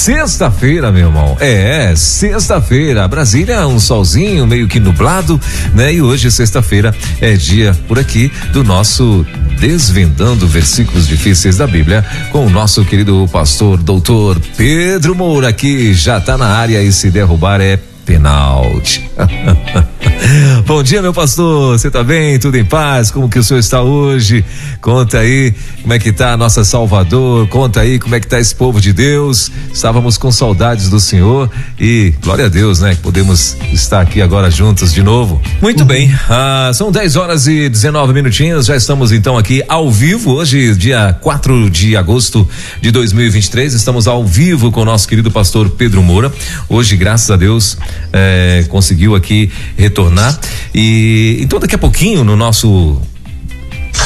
Sexta-feira, meu irmão. É, sexta-feira. Brasília, um solzinho meio que nublado, né? E hoje, sexta-feira, é dia por aqui do nosso Desvendando Versículos Difíceis da Bíblia com o nosso querido pastor doutor Pedro Moura, que já tá na área e se derrubar é penalti. Bom dia, meu pastor. Você tá bem? Tudo em paz? Como que o senhor está hoje? Conta aí como é que tá a nossa Salvador. Conta aí como é que tá esse povo de Deus. Estávamos com saudades do Senhor e glória a Deus, né? Que podemos estar aqui agora juntos de novo. Muito uhum. bem. Ah, são 10 horas e 19 minutinhos. Já estamos então aqui ao vivo hoje, dia 4 de agosto de 2023. Estamos ao vivo com o nosso querido pastor Pedro Moura. Hoje, graças a Deus, eh, conseguiu aqui retornar. E então daqui a pouquinho no nosso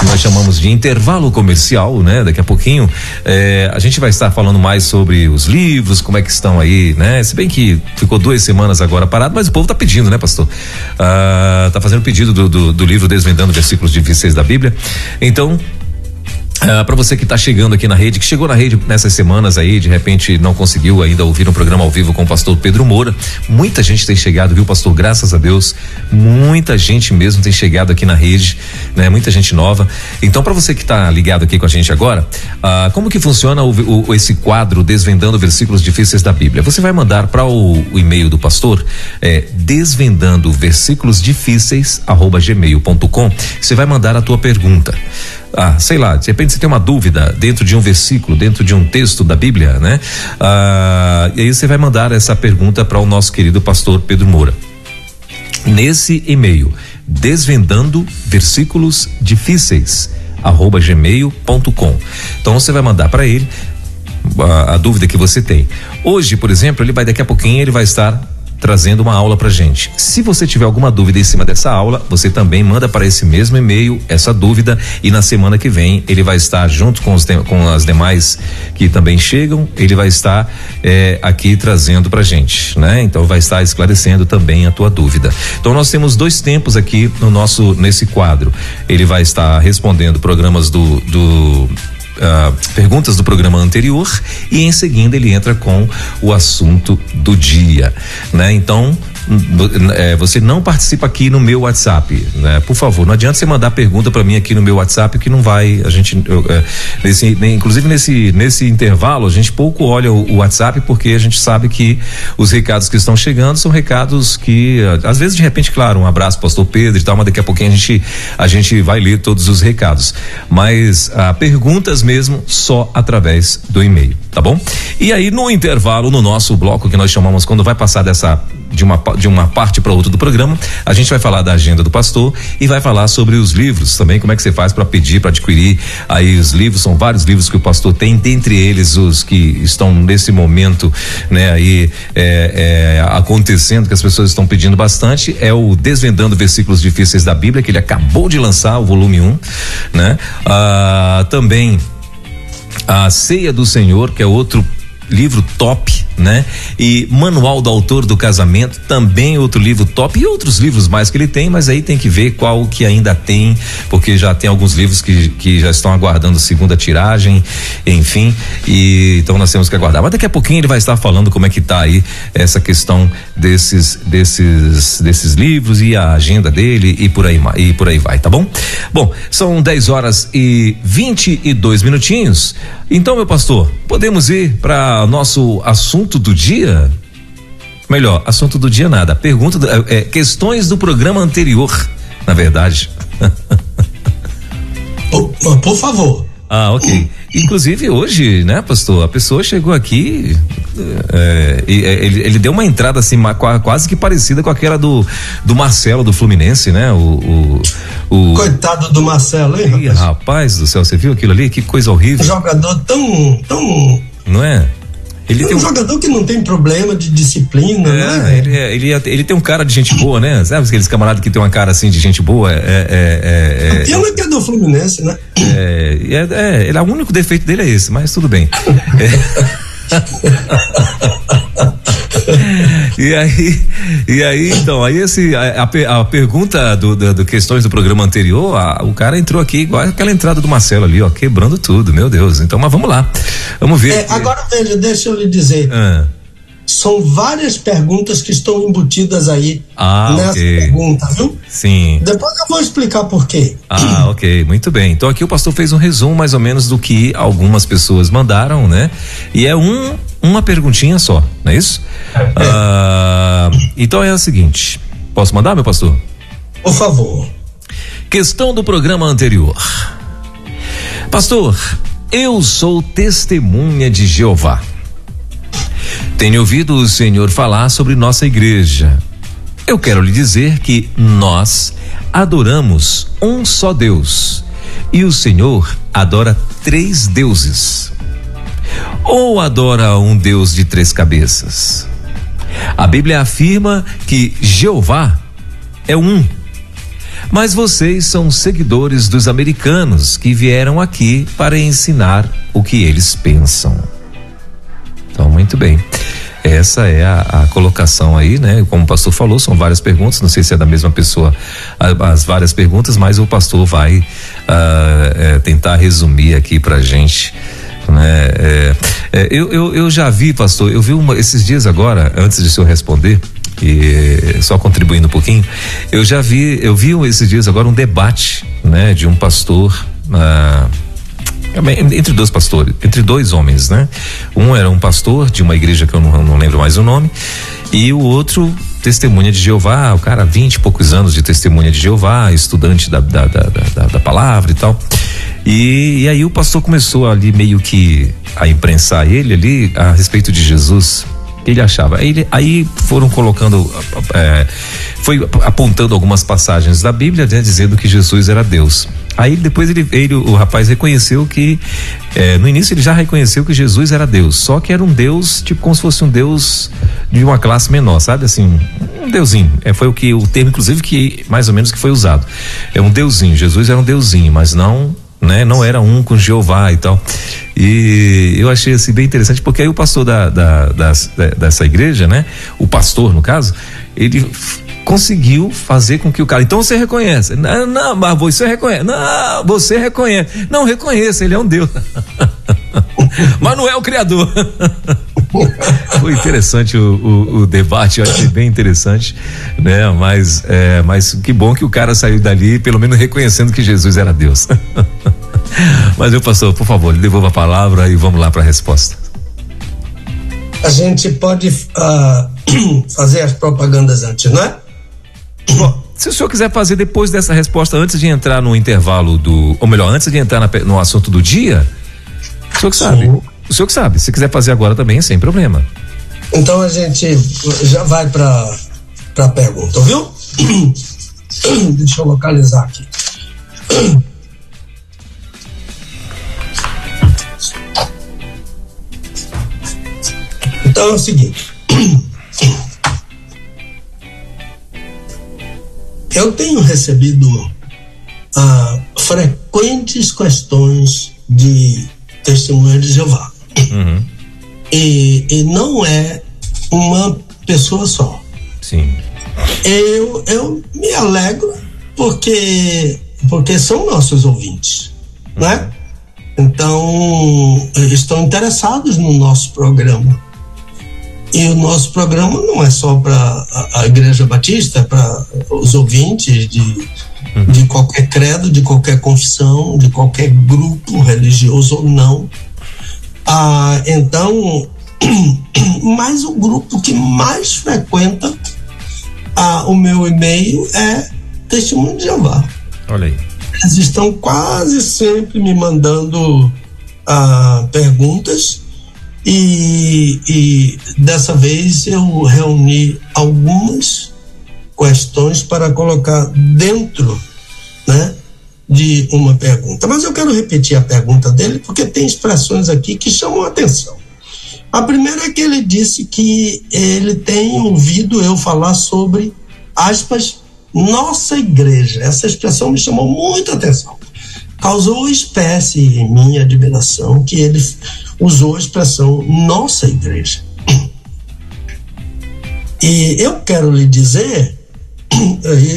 nós chamamos de intervalo comercial, né? Daqui a pouquinho eh, a gente vai estar falando mais sobre os livros, como é que estão aí, né? Se bem que ficou duas semanas agora parado, mas o povo tá pedindo, né, pastor? Ah, tá fazendo pedido do, do, do livro Desvendando Versículos Difíceis da Bíblia. Então, Ah, para você que está chegando aqui na rede, que chegou na rede nessas semanas aí, de repente não conseguiu ainda ouvir um programa ao vivo com o pastor Pedro Moura. Muita gente tem chegado, viu, pastor? Graças a Deus. Muita gente mesmo tem chegado aqui na rede, né? Muita gente nova. Então, para você que está ligado aqui com a gente agora, uh, como que funciona o, o, esse quadro Desvendando Versículos Difíceis da Bíblia? Você vai mandar para o, o, e-mail do pastor, é, desvendando versículos difíceis, arroba gmail.com. Você vai mandar a tua pergunta ah, sei lá, de repente você tem uma dúvida dentro de um versículo, dentro de um texto da Bíblia, né? Ah, e aí você vai mandar essa pergunta para o nosso querido pastor Pedro Moura. Nesse e-mail, desvendando versículos difíceis, arroba gmail.com. Então você vai mandar para ele a, a, dúvida que você tem. Hoje, por exemplo, ele vai daqui a pouquinho ele vai estar trazendo uma aula pra gente. Se você tiver alguma dúvida em cima dessa aula, você também manda para esse mesmo e-mail essa dúvida e na semana que vem ele vai estar junto com, os, com as demais que também chegam, ele vai estar é, aqui trazendo pra gente, né? Então vai estar esclarecendo também a tua dúvida. Então nós temos dois tempos aqui no nosso nesse quadro. Ele vai estar respondendo programas do, do uh, perguntas do programa anterior e em seguida ele entra com o assunto do dia, né? Então você não participa aqui no meu WhatsApp, né? Por favor, não adianta você mandar pergunta para mim aqui no meu WhatsApp que não vai, a gente, eu, é, nesse, inclusive nesse nesse intervalo a gente pouco olha o, o, WhatsApp porque a gente sabe que os recados que estão chegando são recados que às vezes de repente, claro, um abraço pastor Pedro e tal, mas daqui a pouquinho a gente a gente vai ler todos os recados, mas ah, perguntas mesmo só através do e-mail, tá bom? E aí no intervalo no nosso bloco que nós chamamos quando vai passar dessa de uma, de uma parte para outra do programa. A gente vai falar da agenda do pastor e vai falar sobre os livros também, como é que você faz para pedir, para adquirir aí os livros. São vários livros que o pastor tem, dentre eles os que estão nesse momento, né, aí é, é, acontecendo, que as pessoas estão pedindo bastante, é o Desvendando Versículos Difíceis da Bíblia, que ele acabou de lançar, o volume 1, um, né? Ah, também a Ceia do Senhor, que é outro livro top, né? E Manual do Autor do Casamento, também outro livro top e outros livros mais que ele tem, mas aí tem que ver qual que ainda tem, porque já tem alguns livros que, que já estão aguardando segunda tiragem, enfim, e então nós temos que aguardar. Mas daqui a pouquinho ele vai estar falando como é que tá aí essa questão desses desses desses livros e a agenda dele e por aí e por aí vai, tá bom? Bom, são 10 horas e 22 minutinhos. Então, meu pastor, podemos ir para nosso assunto do dia? Melhor, assunto do dia nada. Pergunta, do, é, questões do programa anterior, na verdade. por, por favor. Ah, ok. Inclusive hoje, né, pastor? A pessoa chegou aqui é, ele, ele, deu uma entrada assim quase que parecida com aquela do, do Marcelo do Fluminense, né? O, o, o... coitado do Marcelo, hein? Ih, rapaz do céu, você viu aquilo ali? Que coisa horrível. Um jogador tão, tão. Não é? Ele é um, um jogador que não tem problema de disciplina, é, né? Ele, é, ele, é, ele tem um cara de gente boa, né? Sabe aqueles camaradas que tem uma cara assim de gente boa? É, é, é, é, que é do Fluminense, né? É, é, é, o único defeito dele é esse, mas tudo bem. e aí, e aí, então, aí esse, a, a, a pergunta do, do, do, questões do programa anterior, a, o cara entrou aqui igual aquela entrada do Marcelo ali, ó, quebrando tudo, meu Deus. Então, mas vamos lá, vamos ver. É, agora veja, deixa eu lhe dizer. Ah. São várias perguntas que estão embutidas aí ah, nessa okay. pergunta, viu? Sim. Depois eu vou explicar por quê. Ah, ok, muito bem. Então aqui o pastor fez um resumo mais ou menos do que algumas pessoas mandaram, né? E é um uma perguntinha só, não é isso? É. Ah, então é o seguinte: posso mandar, meu pastor? Por favor. Questão do programa anterior. Pastor, eu sou testemunha de Jeová. Tenho ouvido o Senhor falar sobre nossa igreja. Eu quero lhe dizer que nós adoramos um só Deus e o Senhor adora três deuses ou adora um Deus de três cabeças? A Bíblia afirma que Jeová é um. Mas vocês são seguidores dos americanos que vieram aqui para ensinar o que eles pensam. Então, muito bem. Essa é a, a, colocação aí, né? Como o pastor falou, são várias perguntas. Não sei se é da mesma pessoa as várias perguntas, mas o pastor vai uh, é, tentar resumir aqui pra gente né? É, é, eu, eu, eu já vi, pastor, eu vi uma, esses dias agora, antes de o senhor responder, e só contribuindo um pouquinho, eu já vi, eu vi esses dias agora um debate, né, de um pastor, ah, entre dois pastores, entre dois homens, né? Um era um pastor de uma igreja que eu não, não lembro mais o nome, e o outro testemunha de Jeová, o cara vinte e poucos anos de testemunha de Jeová, estudante da, da, da, da, da palavra e tal. E, e, aí o pastor começou ali meio que a imprensar ele ali a respeito de Jesus. Ele achava. Aí foram colocando, é, foi apontando algumas passagens da Bíblia, né, dizendo que Jesus era Deus. Aí depois ele, ele o rapaz reconheceu que é, no início ele já reconheceu que Jesus era Deus, só que era um Deus tipo como se fosse um Deus de uma classe menor, sabe assim, um deusinho. É, foi o que o termo inclusive que mais ou menos que foi usado. É um deusinho. Jesus era um deusinho, mas não né? Não era um com Jeová e tal. E eu achei assim bem interessante, porque aí o pastor da, da, da, dessa igreja, né? O pastor, no caso, ele conseguiu fazer com que o cara. Então você reconhece. Não, não, mas você reconhece. Não, você reconhece. Não reconheça, ele é um Deus. mas não é o Criador. Foi interessante o, o, o, debate, eu achei bem interessante, né? Mas, é, mas que bom que o cara saiu dali, pelo menos reconhecendo que Jesus era Deus. mas eu pastor, por favor, devolva a palavra e vamos lá para a resposta. A gente pode uh, fazer as propagandas antes, não é? Bom, se o senhor quiser fazer depois dessa resposta, antes de entrar no intervalo do. Ou melhor, antes de entrar na, no assunto do dia, o senhor que sabe. Sim. O senhor que sabe. Se quiser fazer agora também, sem problema. Então a gente já vai para a pergunta, viu? Deixa eu localizar aqui. Então é o seguinte. Eu tenho recebido ah, frequentes questões de testemunha de Jeová. Uhum. E, e não é uma pessoa só. Sim. Eu, eu me alegro porque, porque são nossos ouvintes, uhum. né? Então, estão interessados no nosso programa. E o nosso programa não é só para a, a, Igreja Batista, é para os ouvintes de, uhum. de qualquer credo, de qualquer confissão, de qualquer grupo religioso ou não. Ah, então, mas o grupo que mais frequenta ah, o meu e-mail é Testemunho de Jeová. Olha aí. Eles estão quase sempre me mandando ah, perguntas e, e dessa vez eu reuni algumas questões para colocar dentro, né, de uma pergunta. Mas eu quero repetir a pergunta dele porque tem expressões aqui que chamam a atenção. A primeira é que ele disse que ele tem ouvido eu falar sobre, aspas, nossa igreja. Essa expressão me chamou muita atenção. Causou espécie em minha admiração que ele usou a expressão nossa igreja. E eu quero lhe dizer,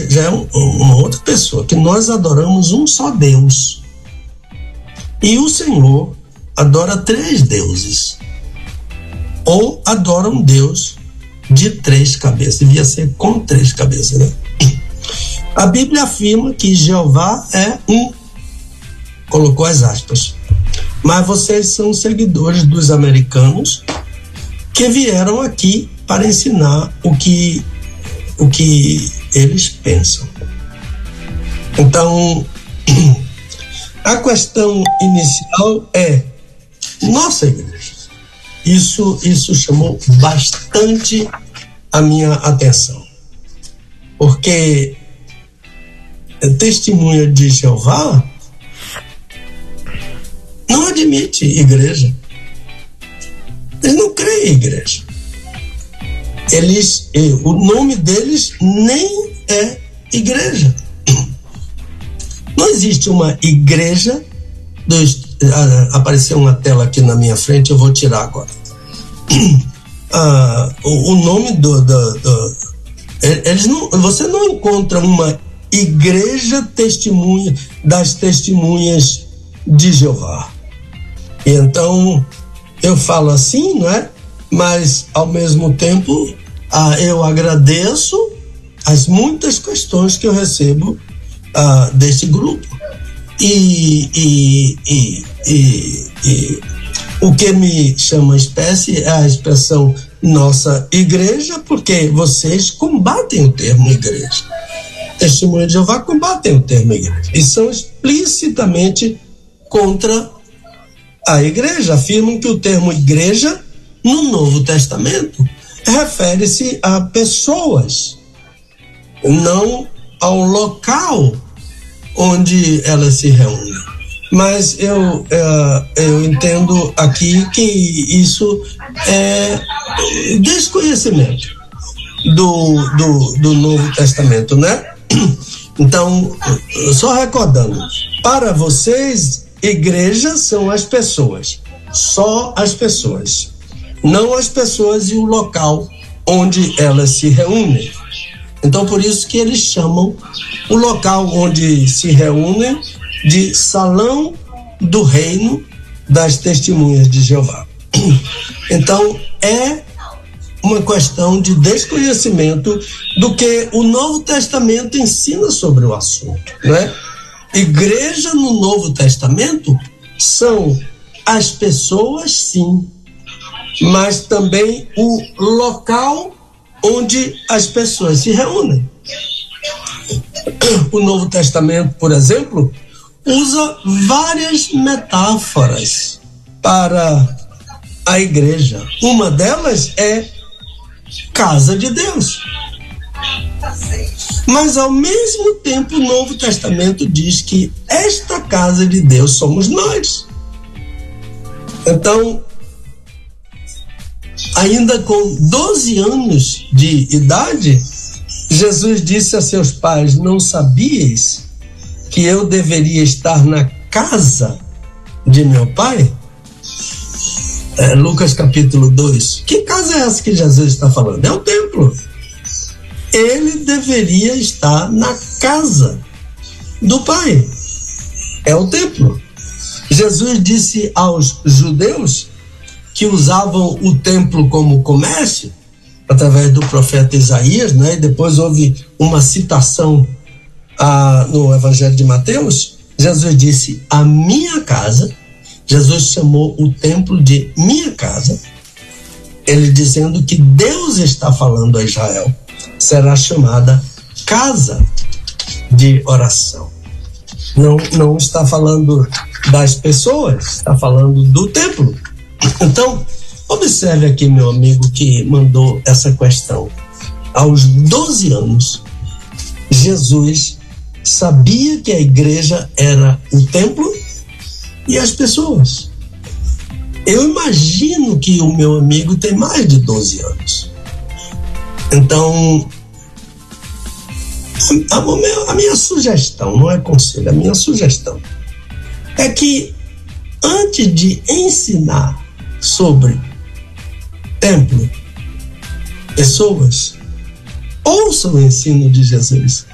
já é uma outra pessoa, que nós adoramos um só Deus. E o Senhor adora três deuses ou adora um Deus de três cabeças. Devia ser com três cabeças, né? A Bíblia afirma que Jeová é um. Colocou as aspas. Mas vocês são seguidores dos americanos que vieram aqui para ensinar o que, o que eles pensam. Então, a questão inicial é nossa igreja isso, isso chamou bastante a minha atenção. Porque testemunha de Jeová não admite igreja. Eles não creem em igreja. Eles, o nome deles nem é igreja. Não existe uma igreja dos apareceu uma tela aqui na minha frente, eu vou tirar agora. Ah, o, o, nome do, do, do, eles não, você não encontra uma igreja testemunha das testemunhas de Jeová. E então eu falo assim, não é? Mas ao mesmo tempo ah, eu agradeço as muitas questões que eu recebo ah, desse grupo. E, e, e, e, o que me chama espécie é a expressão nossa igreja, porque vocês combatem o termo igreja. Testemunha de Jeová combatem o termo igreja e são explicitamente contra a igreja. Afirmam que o termo igreja no Novo Testamento refere-se a pessoas, não ao local onde elas se reúnem. Mas eu, é, eu entendo aqui que isso é desconhecimento do, do, do Novo Testamento, né? Então, só recordando, para vocês, igrejas são as pessoas, só as pessoas, não as pessoas e o local onde elas se reúnem. Então, por isso que eles chamam o local onde se reúnem de Salão do Reino das Testemunhas de Jeová. Então, é uma questão de desconhecimento do que o Novo Testamento ensina sobre o assunto, né? Igreja no Novo Testamento são as pessoas, sim, mas também o local onde as pessoas se reúnem. O Novo Testamento, por exemplo, usa várias metáforas para a igreja. Uma delas é casa de Deus. Mas ao mesmo tempo o Novo Testamento diz que esta casa de Deus somos nós. Então, ainda com 12 anos de idade, Jesus disse a seus pais: Não sabias que eu deveria estar na casa de meu pai? É, Lucas capítulo 2. Que casa é essa que Jesus está falando? É o templo. Ele deveria estar na casa do pai. É o templo. Jesus disse aos judeus que usavam o templo como comércio, através do profeta Isaías, né? E depois houve uma citação ah, no Evangelho de Mateus. Jesus disse: A minha casa. Jesus chamou o templo de minha casa. Ele dizendo que Deus está falando a Israel. Será chamada casa de oração. Não, não está falando das pessoas, está falando do templo. Então, observe aqui meu amigo que mandou essa questão. Aos 12 anos, Jesus sabia que a igreja era o templo e as pessoas. Eu imagino que o meu amigo tem mais de 12 anos. Então, a, minha sugestão, não é conselho, a minha sugestão é que antes de ensinar sobre templo, pessoas, ouçam o ensino de Jesus.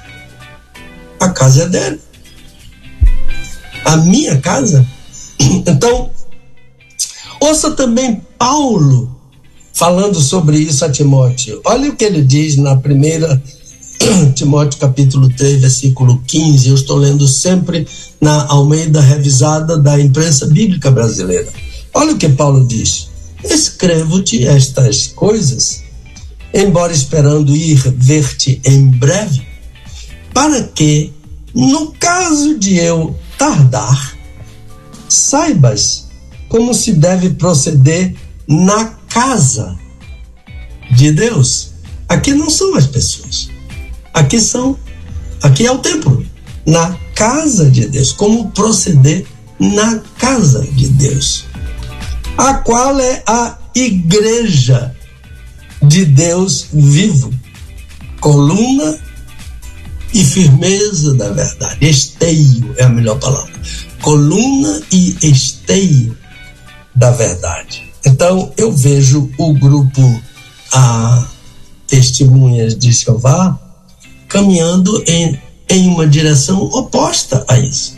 A casa é dele. A minha casa. Então, ouça também Paulo falando sobre isso a Timóteo. Olha o que ele diz na primeira Timóteo capítulo 3, versículo 15. Eu estou lendo sempre na Almeida revisada da imprensa bíblica brasileira. Olha o que Paulo diz: Escrevo-te estas coisas, embora esperando ir ver-te em breve, para que, no caso de eu tardar, saibas como se deve proceder na casa de Deus. Aqui não são as pessoas. Aqui são, aqui é o templo, na casa de Deus. Como proceder na casa de Deus, a qual é a igreja de Deus vivo, coluna e firmeza da verdade. Esteio é a melhor palavra. Coluna e esteio da verdade. Então eu vejo o grupo a Testemunhas de Jeová caminhando em, em uma direção oposta a isso.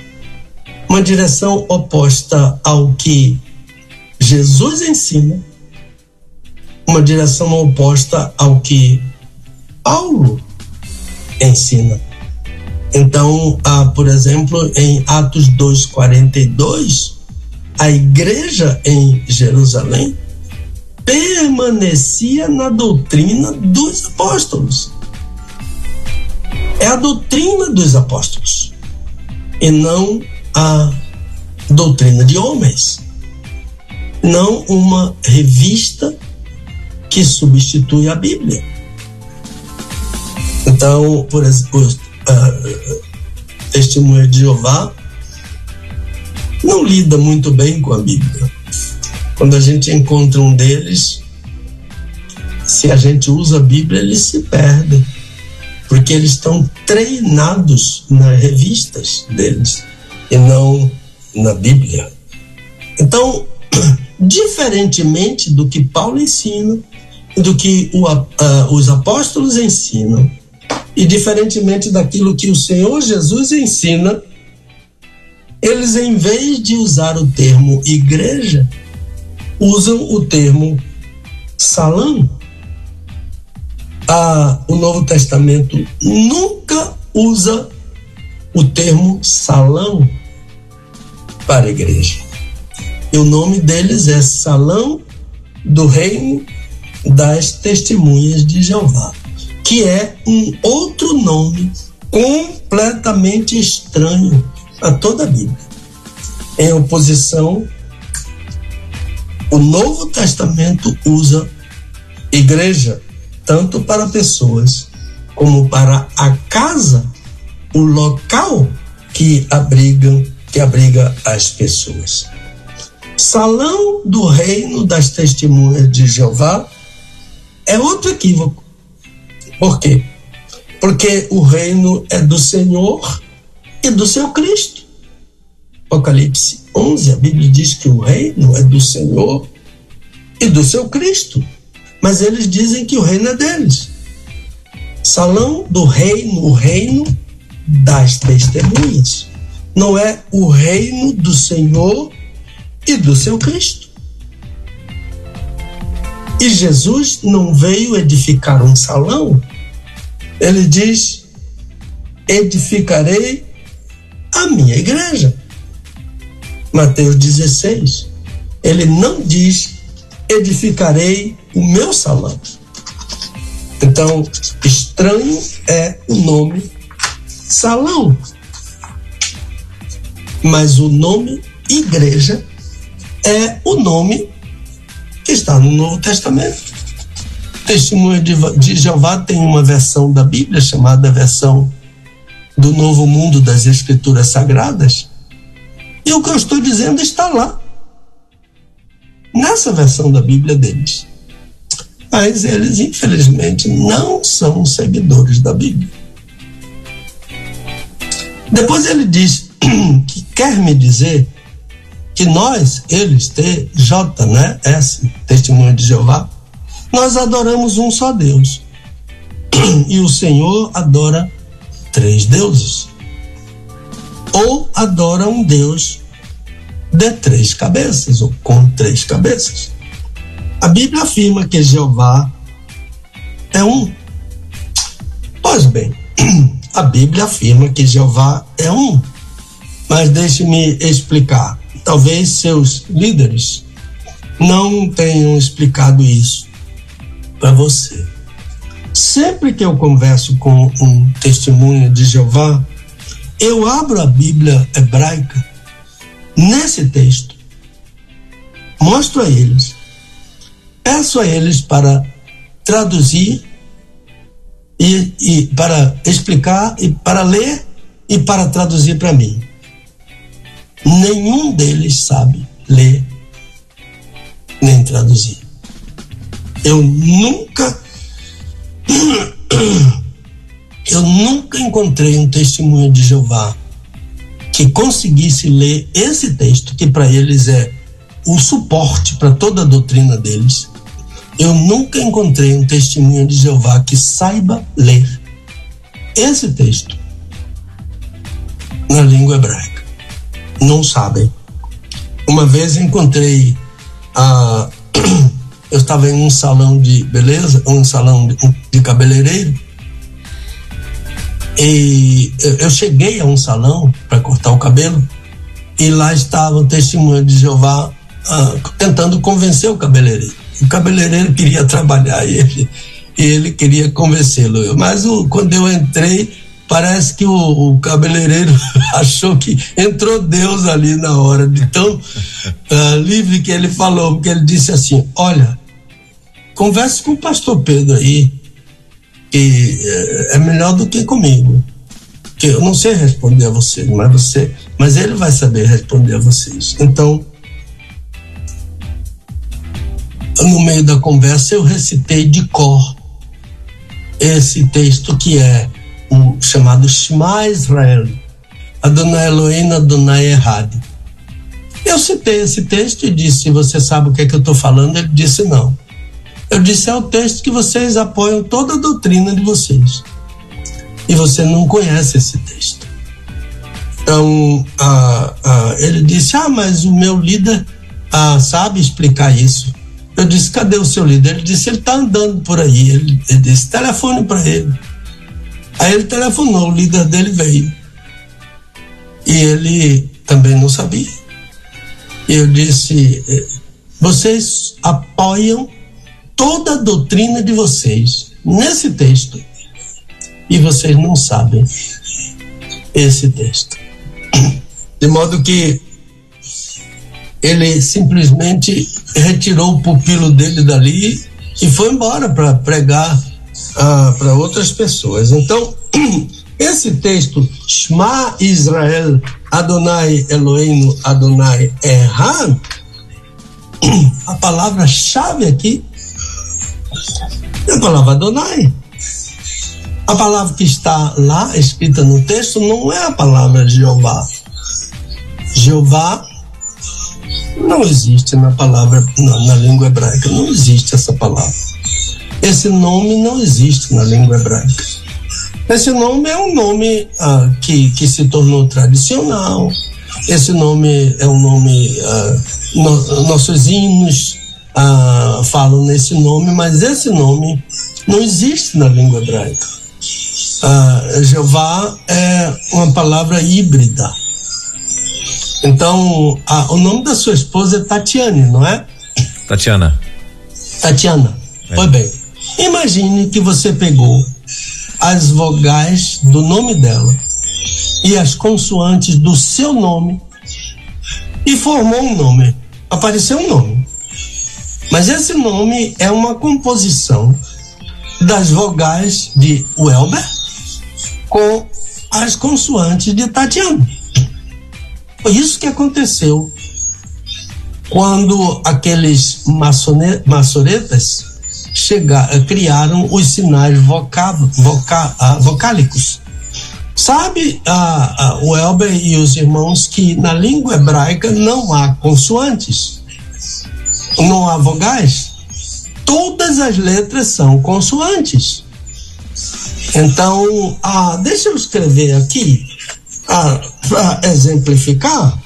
Uma direção oposta ao que Jesus ensina, uma direção oposta ao que Paulo ensina. Então, por exemplo, em Atos 2,42, a igreja em Jerusalém permanecia na doutrina dos apóstolos. É a doutrina dos apóstolos e não a doutrina de homens. Não uma revista que substitui a Bíblia. Então, por exemplo, uh, Testemunha de Jeová não lida muito bem com a Bíblia. Quando a gente encontra um deles, se a gente usa a Bíblia, eles se perdem porque eles estão treinados nas revistas deles e não na Bíblia. Então, diferentemente do que Paulo ensina, do que o, uh, os apóstolos ensinam, e diferentemente daquilo que o Senhor Jesus ensina, eles, em vez de usar o termo igreja, usam o termo salão a, o Novo Testamento nunca usa o termo salão para a igreja. E o nome deles é Salão do Reino das Testemunhas de Jeová, que é um outro nome completamente estranho a toda a Bíblia. Em oposição, o Novo Testamento usa igreja tanto para pessoas como para a casa, o local que abriga, que abriga as pessoas. Salão do reino das testemunhas de Jeová é outro equívoco. Por quê? Porque o reino é do Senhor e do seu Cristo. Apocalipse 11, a Bíblia diz que o reino é do Senhor e do seu Cristo mas eles dizem que o reino é deles. Salão do reino, o reino das testemunhas. Não é o reino do Senhor e do seu Cristo. E Jesus não veio edificar um salão. Ele diz: edificarei a minha igreja. Mateus 16. Ele não diz: edificarei o meu salão. Então, estranho é o nome salão. Mas o nome igreja é o nome que está no Novo Testamento. Testemunha de Jeová tem uma versão da Bíblia chamada versão do Novo Mundo das Escrituras Sagradas. E o que eu estou dizendo está lá nessa versão da Bíblia deles. Mas eles, infelizmente, não são seguidores da Bíblia. Depois ele diz que quer me dizer que nós, eles, T, J, né, S, testemunho de Jeová, nós adoramos um só Deus. E o Senhor adora três deuses. Ou adora um Deus de três cabeças, ou com três cabeças. A Bíblia afirma que Jeová é um. Pois bem, a Bíblia afirma que Jeová é um. Mas deixe-me explicar. Talvez seus líderes não tenham explicado isso para você. Sempre que eu converso com um testemunho de Jeová, eu abro a Bíblia hebraica nesse texto, mostro a eles, peço a eles para traduzir e, e para explicar e para ler e para traduzir para mim. Nenhum deles sabe ler nem traduzir. Eu nunca eu nunca encontrei um testemunho de Jeová que conseguisse ler esse texto, que para eles é o suporte para toda a doutrina deles. Eu nunca encontrei um testemunho de Jeová que saiba ler esse texto na língua hebraica. Não sabem. Uma vez encontrei a. Eu estava em um salão de beleza, um salão de, de cabeleireiro, e eu cheguei a um salão para cortar o cabelo e lá estava o testemunho de Jeová ah, tentando convencer o cabeleireiro. O cabeleireiro queria trabalhar e ele, e ele queria convencê-lo. Mas o, quando eu entrei, parece que o, o, cabeleireiro achou que entrou Deus ali na hora de tão uh, livre que ele falou, porque ele disse assim: Olha, converse com o pastor Pedro aí, que é, é melhor do que comigo. Que eu não sei responder a você, mas você, mas ele vai saber responder a vocês. Então, no meio da conversa eu recitei de cor esse texto que é o chamado Shema Israel, Adonai Elohim, Adonai Errad. Eu citei esse texto e disse: Você sabe o que é que eu estou falando? Ele disse: Não. Eu disse: é o texto que vocês apoiam toda a doutrina de vocês. E você não conhece esse texto. Então, ah, ah, ele disse: Ah, mas o meu líder ah, sabe explicar isso. Eu disse: Cadê o seu líder? Ele disse: Ele está andando por aí. Ele, ele disse: Telefone para ele. Aí ele telefonou, o líder dele veio. E ele também não sabia. Eu disse: eh, Vocês apoiam toda a doutrina de vocês nesse texto e vocês não sabem esse texto. De modo que ele simplesmente retirou o pupilo dele dali e foi embora para pregar ah, para outras pessoas. Então, esse texto, Shema Israel, Adonai Elohim, Adonai Erran, a palavra-chave aqui é a palavra Adonai. A palavra que está lá escrita no texto não é a palavra Jeová. Jeová não existe na palavra, na, na língua hebraica, não existe essa palavra. Esse nome não existe na língua hebraica. Esse nome é um nome ah, que, que se tornou tradicional. Esse nome é um nome. Ah, no, nossos hinos ah, falam nesse nome, mas esse nome não existe na língua hebraica. Ah, Jeová é uma palavra híbrida. Então, o nome da sua esposa é Tatiane, não é? Tatiana. Tatiana. É. Pois bem. Imagine que você pegou as vogais do nome dela e as consoantes do seu nome e formou um nome. Apareceu um nome. Mas esse nome é uma composição das vogais de Welber com as consoantes de Tatiana. Foi isso que aconteceu quando aqueles maçoretas chegar, criaram os sinais voca, voca, uh, vocálicos. Sabe uh, uh, o Elber e os irmãos que na língua hebraica não há consoantes, não há vogais? Todas as letras são consoantes. Então, deixa eu escrever aqui para exemplificar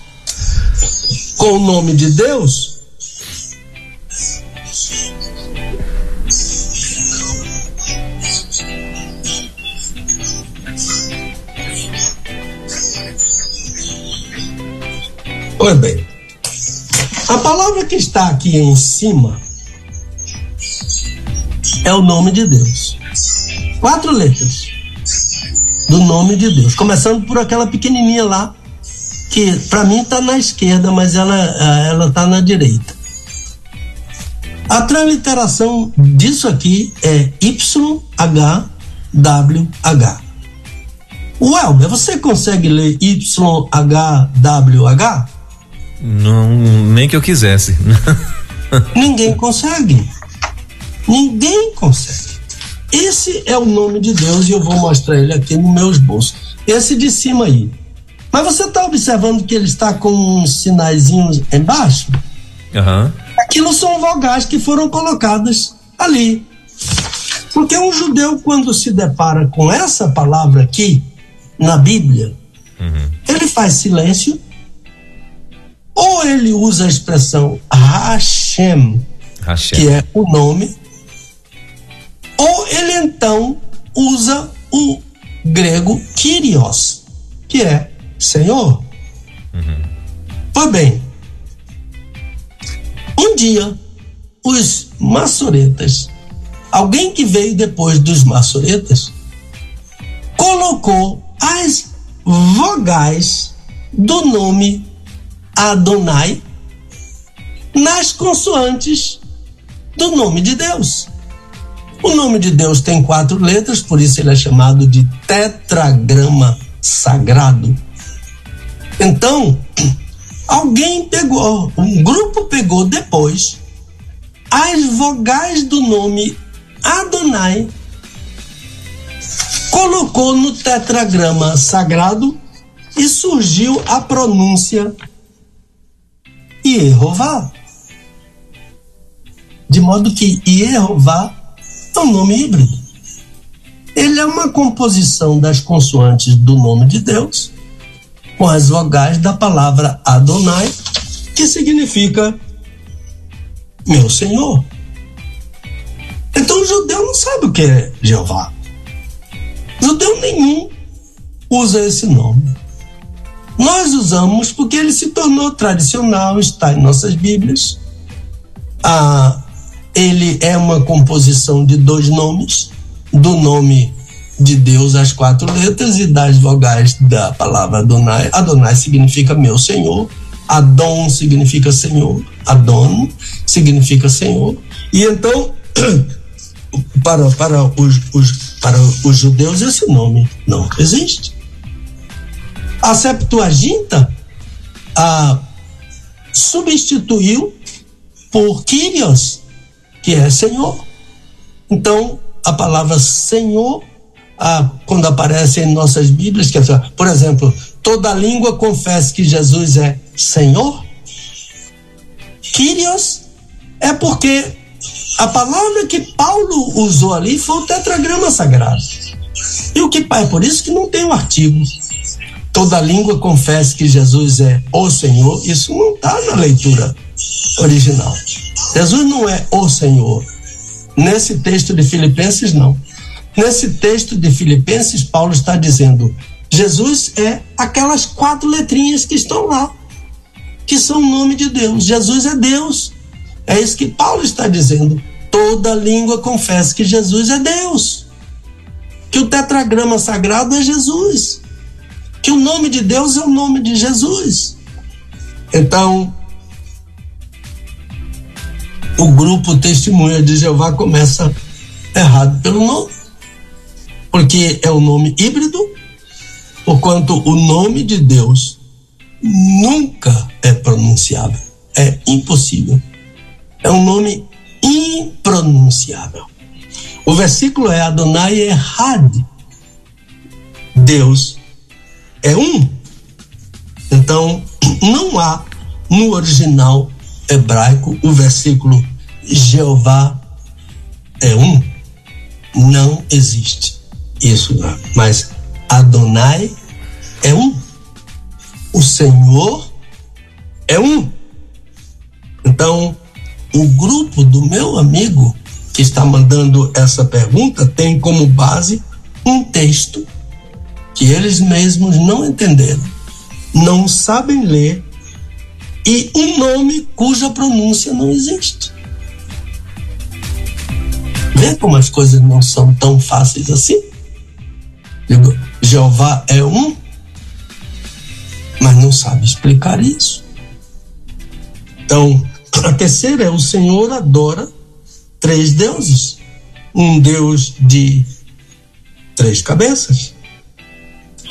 com o nome de Deus. Pois bem, a palavra que está aqui em cima é o nome de Deus. Quatro letras do nome de Deus, começando por aquela pequenininha lá que para mim está na esquerda, mas ela ela está na direita. A transliteração disso aqui é YHWH. O Elber, você consegue ler YHWH? Não, nem que eu quisesse. Ninguém consegue. Ninguém consegue. Esse é o nome de Deus e eu vou mostrar ele aqui nos meus bolsos. Esse de cima aí. Mas você está observando que ele está com uns sinaizinhos embaixo? Uhum. Aquilo são vogais que foram colocadas ali. Porque um judeu, quando se depara com essa palavra aqui na Bíblia, uhum. ele faz silêncio, ou ele usa a expressão Hashem, Hashem, que é o nome, ou ele então usa o grego Kyrios, que é Senhor. Uhum. Pois bem, um dia os maçoretas, alguém que veio depois dos maçoretas, colocou as vogais do nome Adonai nas consoantes do nome de Deus. O nome de Deus tem quatro letras, por isso ele é chamado de tetragrama sagrado. Então, alguém pegou, um grupo pegou depois as vogais do nome Adonai, colocou no tetragrama sagrado e surgiu a pronúncia Yehová. De modo que Yehová é um nome híbrido. Ele é uma composição das consoantes do nome de Deus com as vogais da palavra Adonai, que significa meu Senhor. Então o judeu não sabe o que é Jeová. Judeu nenhum usa esse nome. Nós usamos porque ele se tornou tradicional, está em nossas Bíblias. Ah, ele é uma composição de dois nomes, do nome de Deus as quatro letras e das vogais da palavra Adonai. Adonai significa meu Senhor, Adon significa Senhor, Adon significa Senhor. E então, para, para, os, os, para os judeus, esse nome não existe. A Septuaginta a, substituiu por Kyrios, que é Senhor. Então, a palavra Senhor ah, quando aparece em nossas Bíblias, que é, por exemplo, toda língua confessa que Jesus é Senhor. Kyrios é porque a palavra que Paulo usou ali foi o tetragrama sagrado. E o que é por isso que não tem o um artigo. Toda língua confessa que Jesus é o Senhor, isso não está na leitura original. Jesus não é o Senhor. Nesse texto de Filipenses, não. Nesse texto de Filipenses, Paulo está dizendo: Jesus é aquelas quatro letrinhas que estão lá, que são o nome de Deus. Jesus é Deus. É isso que Paulo está dizendo. Toda língua confessa que Jesus é Deus. Que o tetragrama sagrado é Jesus. Que o nome de Deus é o nome de Jesus. Então, o grupo Testemunha de Jeová começa errado pelo nome porque é um nome híbrido, porquanto o nome de Deus nunca é pronunciado é impossível. É um nome impronunciável. O versículo é Adonai Errad. Deus é um. Então, não há no original hebraico o versículo Jeová é um. Não existe isso, mas Adonai é um. O Senhor é um. Então, o grupo do meu amigo que está mandando essa pergunta tem como base um texto que eles mesmos não entenderam, não sabem ler e um nome cuja pronúncia não existe. Vê como as coisas não são tão fáceis assim? Digo, Jeová é um, mas não sabe explicar isso. Então, a terceira é o Senhor adora três deuses. Um Deus de três cabeças.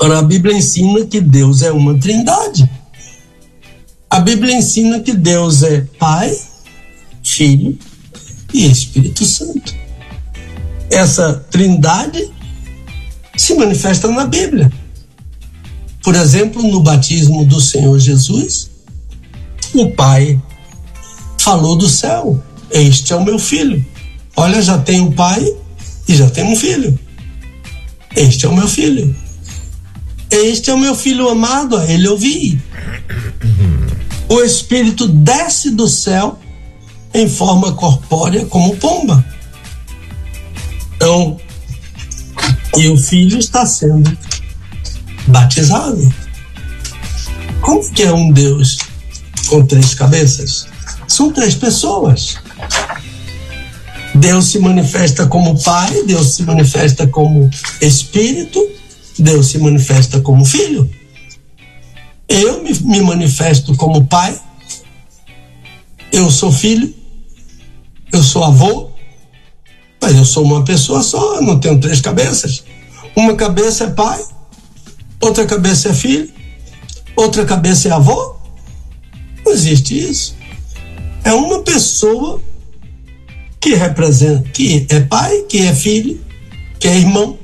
Ora, a Bíblia ensina que Deus é uma trindade. A Bíblia ensina que Deus é Pai, Filho e Espírito Santo. Essa trindade se manifesta na Bíblia. Por exemplo, no batismo do Senhor Jesus, o Pai falou do céu: Este é o meu filho. Olha, já tem um pai e já tem um filho. Este é o meu filho. Este é o meu filho amado, a ele ouvi. O Espírito desce do céu em forma corpórea como pomba. Então, e o filho está sendo batizado. Como que é um Deus com três cabeças? São três pessoas. Deus se manifesta como Pai, Deus se manifesta como Espírito, Deus se manifesta como Filho. Eu me, me manifesto como Pai, eu sou filho, eu sou avô, mas eu sou uma pessoa só, não tenho três cabeças. Uma cabeça é pai, outra cabeça é filho, outra cabeça é avô. Não existe isso. É uma pessoa que representa, que é pai, que é filho, que é irmão.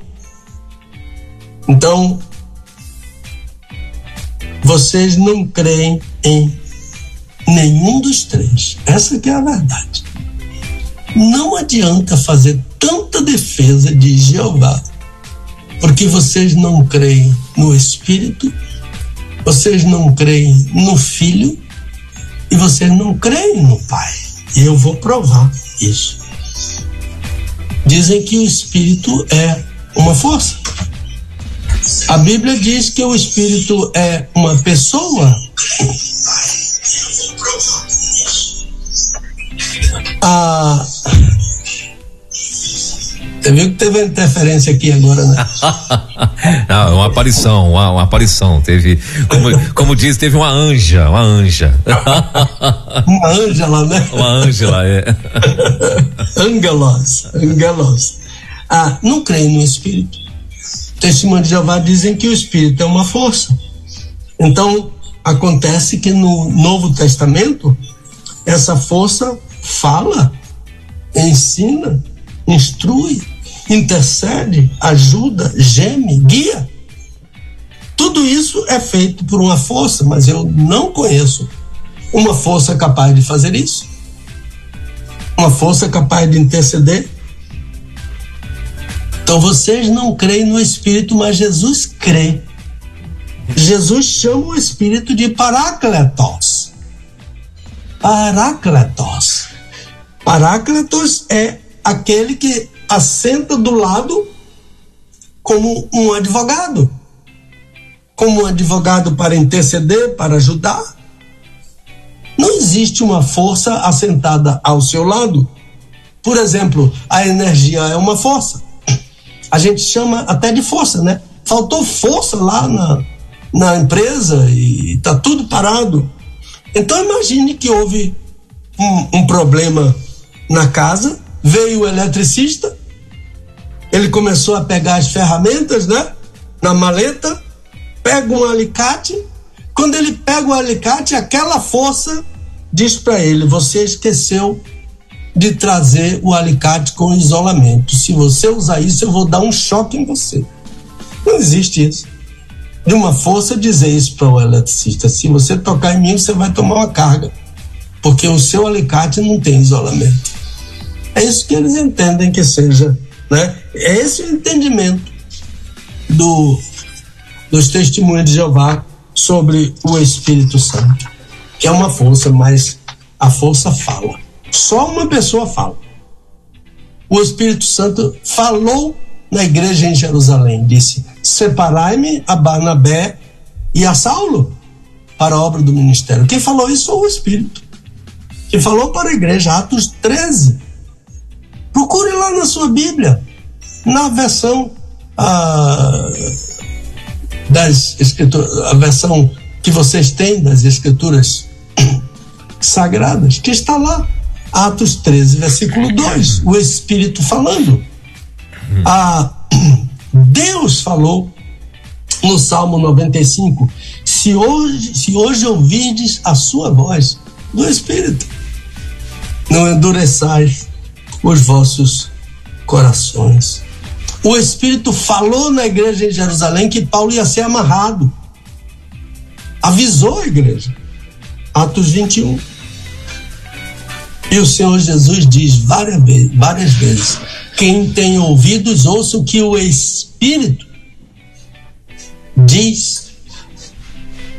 Então, vocês não creem em nenhum dos três. Essa que é a verdade. Não adianta fazer tanta defesa de Jeová, porque vocês não creem no Espírito, vocês não creem no Filho e vocês não creem no Pai. E eu vou provar isso. Dizem que o Espírito é uma força. A Bíblia diz que o Espírito é uma pessoa. Ah, você viu que teve interferência aqui agora, né? Não, uma aparição, uma, uma, aparição. Teve, como, como diz, teve uma anja, uma anja. uma ângela, né? Uma ângela, é. Angelos, angelos. Ah, não creio no Espírito. Testemunho de Jeová dizem que o Espírito é uma força. Então, acontece que no Novo Testamento, essa força fala, ensina, instrui, intercede, ajuda, geme, guia. Tudo isso é feito por uma força, mas eu não conheço uma força capaz de fazer isso. Uma força capaz de interceder. Então vocês não creem no Espírito, mas Jesus crê. Jesus chama o Espírito de Parácletos. Parácletos. Parácletos é aquele que assenta do lado como um advogado. Como um advogado para interceder, para ajudar. Não existe uma força assentada ao seu lado. Por exemplo, a energia é uma força. A gente chama até de força, né? Faltou força lá na, na empresa e está tudo parado. Então imagine que houve um, um problema na casa, veio o eletricista, ele começou a pegar as ferramentas, né? Na maleta, pega um alicate. Quando ele pega o alicate, aquela força diz para ele: Você esqueceu de trazer o alicate com isolamento. Se você usar isso, eu vou dar um choque em você. Não existe isso. De uma força dizer isso para o eletricista: se você tocar em mim, você vai tomar uma carga, porque o seu alicate não tem isolamento. É isso que eles entendem que seja, né? É esse o entendimento do, dos testemunhos de Jeová sobre o Espírito Santo, que é uma força, mas a força fala. Só uma pessoa fala. O Espírito Santo falou na igreja em Jerusalém, disse: Separai-me a Barnabé e a Saulo para a obra do ministério. Quem falou isso foi o Espírito. Que falou para a igreja, Atos 13. Procure lá na sua Bíblia, na versão ah, das escrituras, a versão que vocês têm das escrituras sagradas, que está lá. Atos 13, versículo 2, o Espírito falando. Ah, Deus falou no Salmo 95: se hoje, se hoje ouvides a sua voz do Espírito, não endureçais os vossos corações. O Espírito falou na igreja em Jerusalém que Paulo ia ser amarrado. Avisou a igreja. Atos 21. E o Senhor Jesus diz várias vezes, várias vezes: quem tem ouvidos, ouça o que o Espírito diz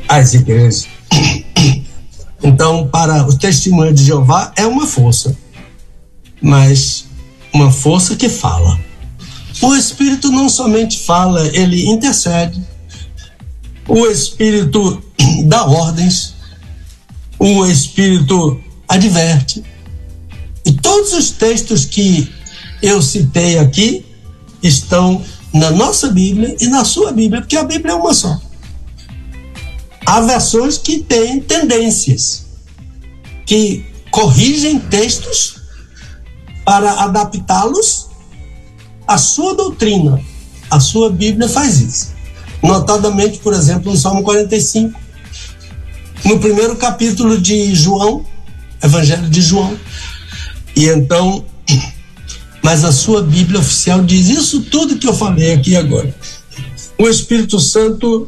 às igrejas. Então, para o testemunho de Jeová é uma força, mas uma força que fala. O Espírito não somente fala, ele intercede. O Espírito dá ordens. O Espírito adverte. E todos os textos que eu citei aqui estão na nossa Bíblia e na sua Bíblia, porque a Bíblia é uma só. Há versões que têm tendências, que corrigem textos para adaptá-los à sua doutrina. A sua Bíblia faz isso. Notadamente, por exemplo, no Salmo 45, no primeiro capítulo de João, Evangelho de João. E então mas a sua Bíblia oficial diz isso tudo que eu falei aqui agora. O Espírito Santo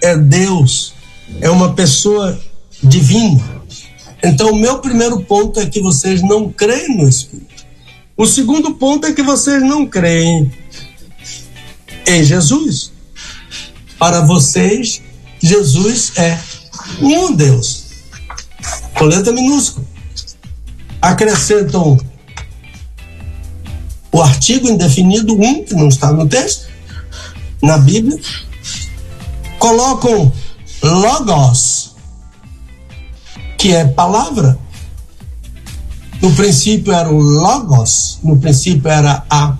é Deus, é uma pessoa divina. Então, o meu primeiro ponto é que vocês não creem no Espírito. O segundo ponto é que vocês não creem em Jesus. Para vocês, Jesus é um Deus, com letra minúscula. Acrescentam o artigo indefinido um, que não está no texto, na Bíblia, colocam logos, que é palavra. No princípio era o logos, no princípio era a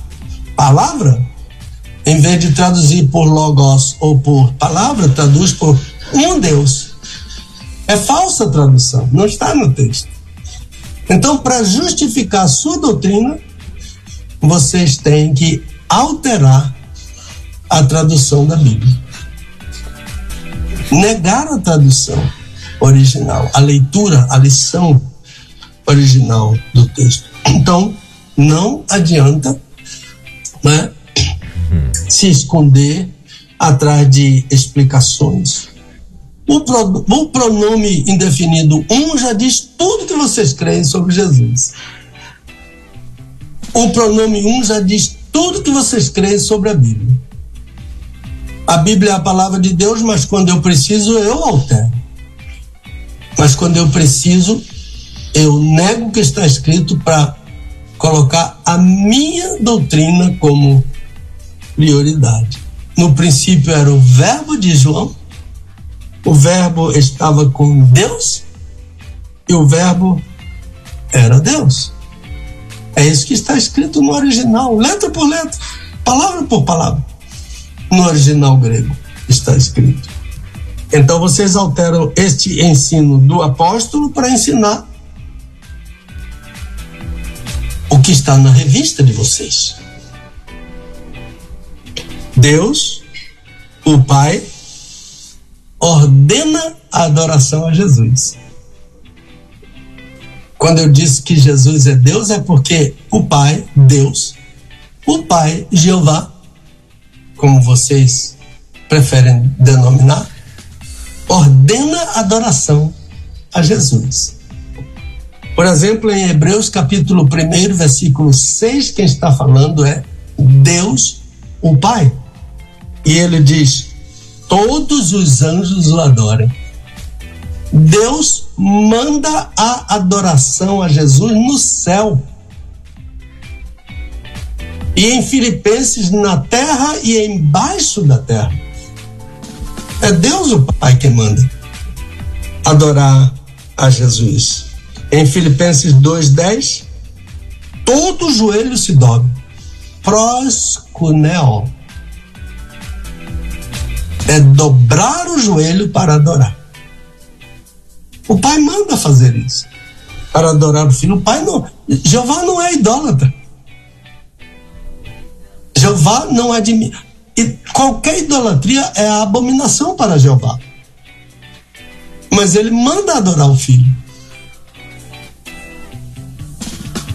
palavra. Em vez de traduzir por logos ou por palavra, traduz por um Deus. É falsa tradução, não está no texto. Então, para justificar sua doutrina, vocês têm que alterar a tradução da Bíblia. Negar a tradução original, a leitura, a lição original do texto. Então, não adianta né, se esconder atrás de explicações. O, pro, o pronome indefinido um já diz tudo que vocês creem sobre Jesus. O pronome um já diz tudo que vocês creem sobre a Bíblia. A Bíblia é a palavra de Deus, mas quando eu preciso, eu altero. Mas quando eu preciso, eu nego o que está escrito para colocar a minha doutrina como prioridade. No princípio era o verbo de João, o verbo estava com Deus e o verbo era Deus. É isso que está escrito no original, letra por letra, palavra por palavra. No original grego está escrito. Então vocês alteram este ensino do apóstolo para ensinar o que está na revista de vocês. Deus, o Pai, ordena a adoração a Jesus. Quando eu disse que Jesus é Deus, é porque o Pai, Deus, o Pai, Jeová, como vocês preferem denominar, ordena adoração a Jesus. Por exemplo, em Hebreus capítulo 1, versículo 6, quem está falando é Deus, o Pai. E ele diz: Todos os anjos o adorem. Deus manda a adoração a Jesus no céu. E em Filipenses, na terra e embaixo da terra. É Deus o Pai que manda adorar a Jesus. Em Filipenses 2:10, todo joelho se dobre. Proscuneo. É dobrar o joelho para adorar. O pai manda fazer isso para adorar o filho. O pai não. Jeová não é idólatra. Jeová não admite. E qualquer idolatria é abominação para Jeová. Mas ele manda adorar o filho.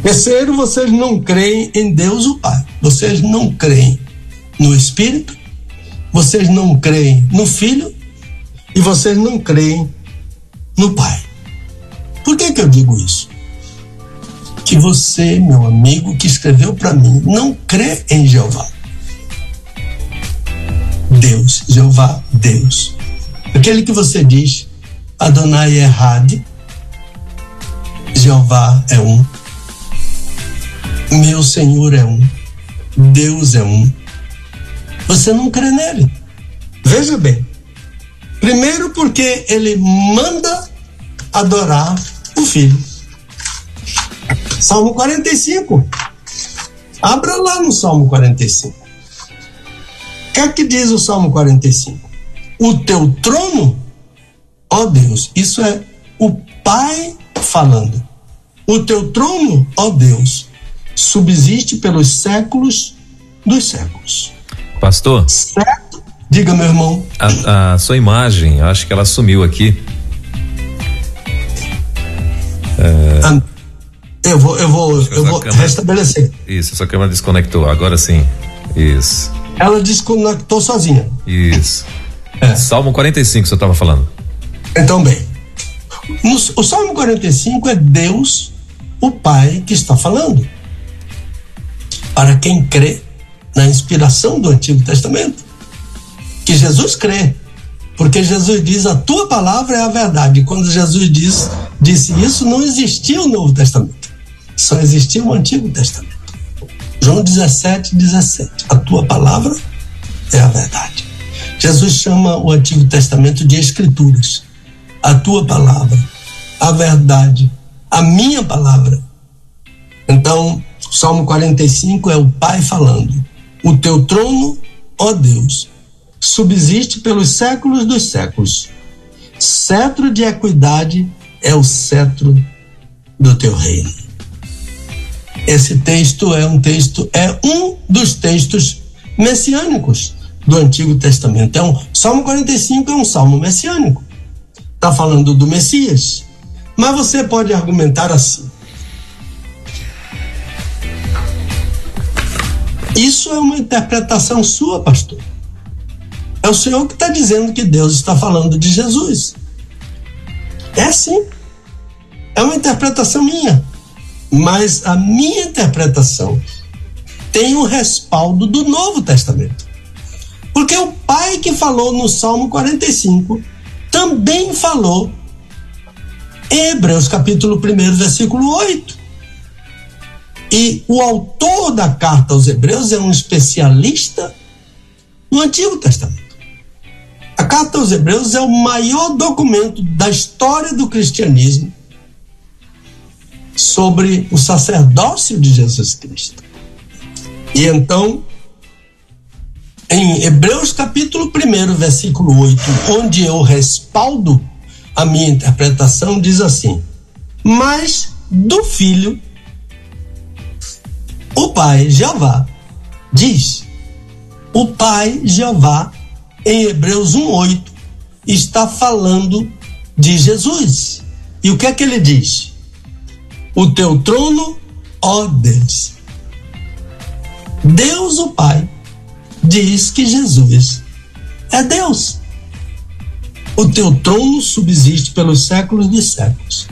Terceiro, vocês não creem em Deus o Pai. Vocês não creem no Espírito, vocês não creem no Filho e vocês não creem no Pai. Por que, que eu digo isso? Que você, meu amigo, que escreveu para mim, não crê em Jeová. Deus, Jeová, Deus. Aquele que você diz, Adonai é Had, Jeová é um, meu Senhor é um, Deus é um. Você não crê nele. Veja bem. Primeiro, porque ele manda adorar o filho. Salmo 45. Abra lá no Salmo 45. O que é que diz o Salmo 45? O teu trono, ó Deus, isso é o Pai falando. O teu trono, ó Deus, subsiste pelos séculos dos séculos. Pastor? Certo? Diga, meu irmão. A, a sua imagem, acho que ela sumiu aqui. É... Eu vou, eu vou, eu vou câmera... restabelecer. Isso, sua câmera desconectou, agora sim. Isso. Ela desconectou sozinha. Isso. É. Salmo 45, você estava falando. Então, bem. No, o Salmo 45 é Deus, o Pai, que está falando para quem crê na inspiração do Antigo Testamento. Que Jesus crê, porque Jesus diz: a tua palavra é a verdade. Quando Jesus diz, disse isso, não existia o Novo Testamento, só existia o Antigo Testamento. João 17, 17. A tua palavra é a verdade. Jesus chama o Antigo Testamento de Escrituras. A tua palavra, a verdade, a minha palavra. Então, Salmo 45 é o Pai falando: O teu trono, ó Deus, subsiste pelos séculos dos séculos. Cetro de equidade é o cetro do teu reino. Esse texto é um texto, é um dos textos messiânicos do Antigo Testamento. Um, salmo 45 é um salmo messiânico. Está falando do Messias. Mas você pode argumentar assim: Isso é uma interpretação sua, pastor. É o Senhor que está dizendo que Deus está falando de Jesus. É sim. É uma interpretação minha. Mas a minha interpretação tem o respaldo do Novo Testamento. Porque o pai que falou no Salmo 45 também falou em Hebreus capítulo 1, versículo 8. E o autor da carta aos Hebreus é um especialista no Antigo Testamento. A carta aos Hebreus é o maior documento da história do cristianismo sobre o sacerdócio de Jesus Cristo. E então, em Hebreus capítulo 1, versículo 8, onde eu respaldo a minha interpretação, diz assim: Mas do filho o Pai Jeová diz: o Pai Jeová, em Hebreus 1,8, está falando de Jesus. E o que é que ele diz? o teu trono, ó Deus. Deus, o Pai, diz que Jesus é Deus. O teu trono subsiste pelos séculos dos séculos,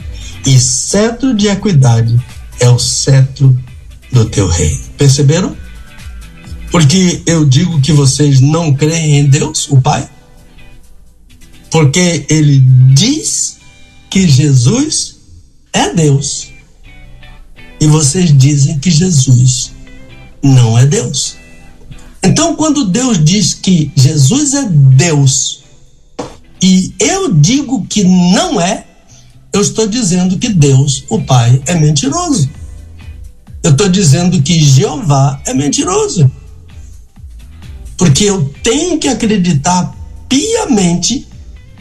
e cetro de equidade é o cetro do teu reino. Perceberam? Porque eu digo que vocês não creem em Deus, o Pai? Porque ele diz que Jesus é Deus. E vocês dizem que Jesus não é Deus. Então, quando Deus diz que Jesus é Deus e eu digo que não é, eu estou dizendo que Deus, o Pai, é mentiroso. Eu estou dizendo que Jeová é mentiroso. Porque eu tenho que acreditar piamente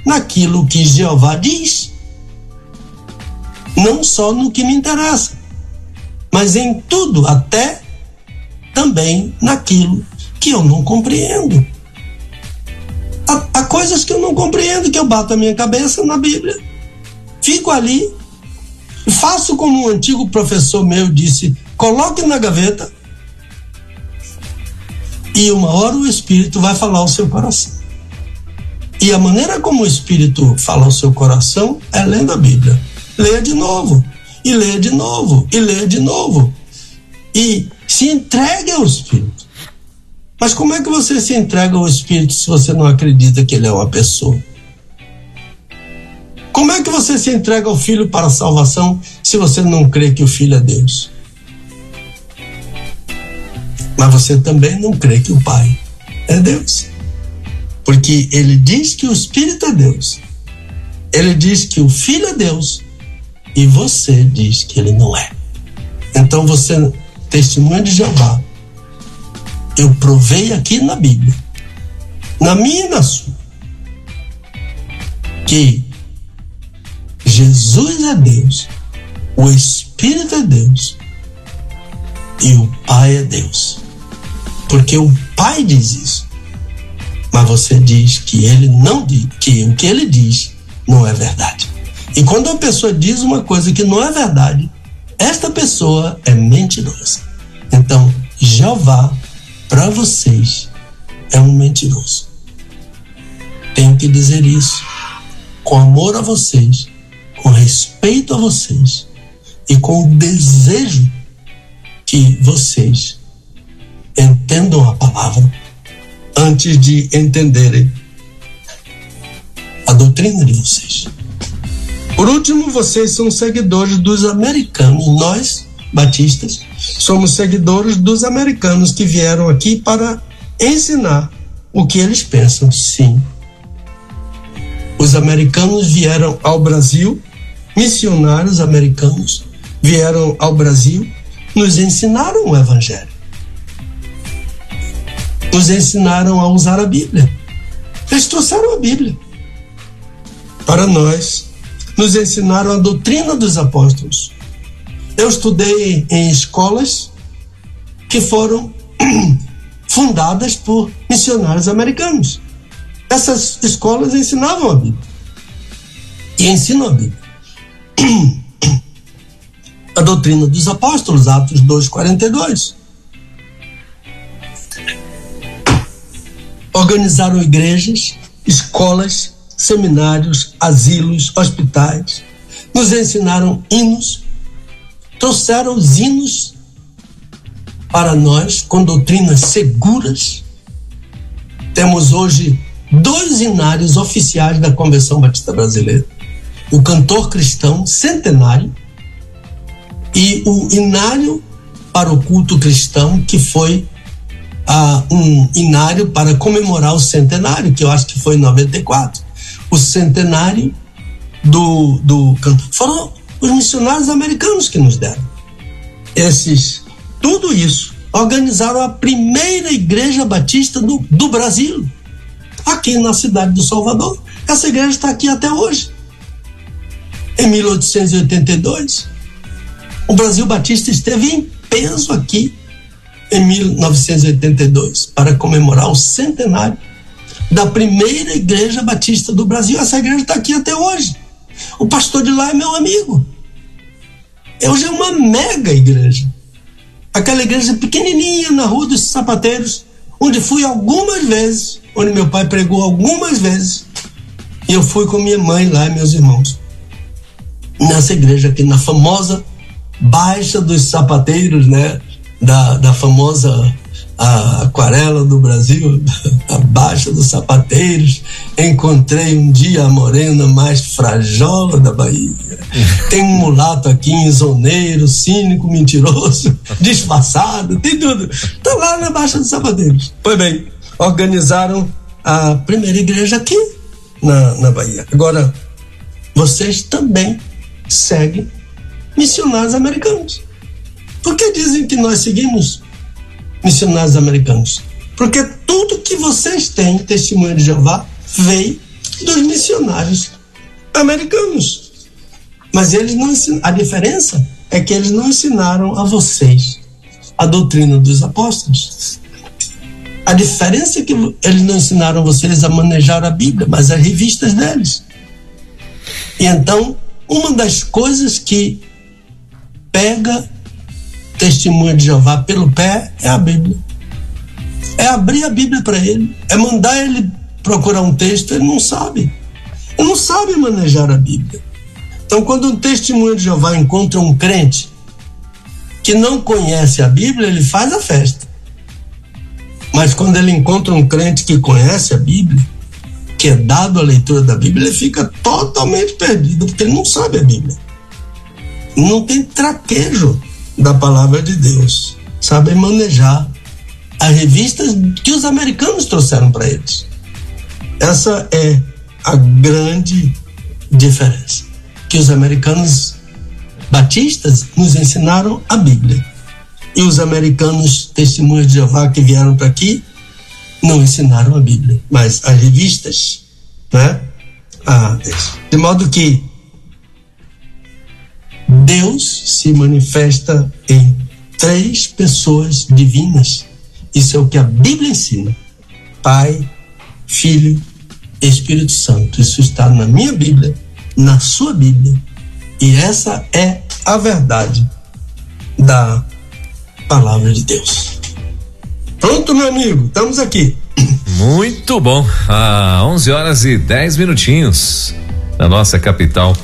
naquilo que Jeová diz. Não só no que me interessa, mas em tudo, até também naquilo que eu não compreendo. Há, há coisas que eu não compreendo, que eu bato a minha cabeça na Bíblia, fico ali, faço como um antigo professor meu disse: coloque na gaveta e uma hora o Espírito vai falar ao seu coração. E a maneira como o Espírito fala ao seu coração é lendo a Bíblia. Leia de novo, e leia de novo, e leia de novo. E se entregue ao Espírito. Mas como é que você se entrega ao Espírito se você não acredita que ele é uma pessoa? Como é que você se entrega ao Filho para a salvação se você não crê que o Filho é Deus? Mas você também não crê que o Pai é Deus. Porque ele diz que o Espírito é Deus. Ele diz que o Filho é Deus. E você diz que ele não é. Então você, testemunha de Jeová, eu provei aqui na Bíblia, na minha e na sua, que Jesus é Deus, o Espírito é Deus e o Pai é Deus. Porque o Pai diz isso. Mas você diz que ele não diz, que o que ele diz não é verdade. E quando uma pessoa diz uma coisa que não é verdade, esta pessoa é mentirosa. Então, Jeová, para vocês, é um mentiroso. Tenho que dizer isso com amor a vocês, com respeito a vocês e com o desejo que vocês entendam a palavra antes de entenderem a doutrina de vocês. Por último, vocês são seguidores dos americanos. Nós, batistas, somos seguidores dos americanos que vieram aqui para ensinar o que eles pensam. Sim. Os americanos vieram ao Brasil, missionários americanos vieram ao Brasil, nos ensinaram o Evangelho nos ensinaram a usar a Bíblia. Eles trouxeram a Bíblia para nós, nos ensinaram a doutrina dos apóstolos. Eu estudei em escolas que foram fundadas por missionários americanos. Essas escolas ensinavam a Bíblia. E ensinam a Bíblia. A doutrina dos apóstolos, Atos 2,42. Organizaram igrejas, escolas, seminários, asilos, hospitais, nos ensinaram hinos, trouxeram os hinos para nós com doutrinas seguras. Temos hoje dois hinários oficiais da Convenção Batista Brasileira: o cantor cristão centenário e o inário para o culto cristão que foi uh, um inário para comemorar o centenário, que eu acho que foi em 94. O centenário do, do foram os missionários americanos que nos deram. Esses, tudo isso, organizaram a primeira igreja batista do, do Brasil, aqui na cidade do Salvador. Essa igreja está aqui até hoje. Em 1882, o Brasil Batista esteve em peso aqui em 1982 para comemorar o centenário da primeira igreja batista do Brasil. Essa igreja está aqui até hoje. O pastor de lá é meu amigo. hoje é uma mega igreja. Aquela igreja pequenininha na Rua dos Sapateiros, onde fui algumas vezes, onde meu pai pregou algumas vezes. E eu fui com minha mãe lá e meus irmãos. Nessa igreja aqui, na famosa Baixa dos Sapateiros, né? Da, da famosa a aquarela do Brasil, a Baixa dos Sapateiros. Encontrei um dia a morena mais frajola da Bahia. Tem um mulato aqui, isoneiro, cínico, mentiroso, disfarçado, tem tudo. Tá lá na Baixa dos Sapateiros. Pois bem, organizaram a primeira igreja aqui na, na Bahia. Agora, vocês também seguem missionários americanos. Por que dizem que nós seguimos missionários americanos. Porque tudo que vocês têm, testemunho de Jeová, veio dos missionários americanos. Mas eles não. A diferença é que eles não ensinaram a vocês a doutrina dos apóstolos. A diferença é que eles não ensinaram vocês a manejar a Bíblia, mas as revistas deles. E então, uma das coisas que pega testemunha de Jeová pelo pé é a Bíblia. É abrir a Bíblia para ele, é mandar ele procurar um texto, ele não sabe. Ele não sabe manejar a Bíblia. Então, quando um testemunho de Jeová encontra um crente que não conhece a Bíblia, ele faz a festa. Mas quando ele encontra um crente que conhece a Bíblia, que é dado a leitura da Bíblia, ele fica totalmente perdido, porque ele não sabe a Bíblia. Não tem traquejo da palavra de Deus, sabem manejar as revistas que os americanos trouxeram para eles. Essa é a grande diferença. Que os americanos batistas nos ensinaram a Bíblia. E os americanos testemunhas de Jeová que vieram para aqui não ensinaram a Bíblia, mas as revistas, né? Ah, de modo que Deus se manifesta em três pessoas divinas. Isso é o que a Bíblia ensina: Pai, Filho, Espírito Santo. Isso está na minha Bíblia, na sua Bíblia. E essa é a verdade da palavra de Deus. Pronto, meu amigo, estamos aqui. Muito bom. Ah, 11 horas e 10 minutinhos na nossa capital.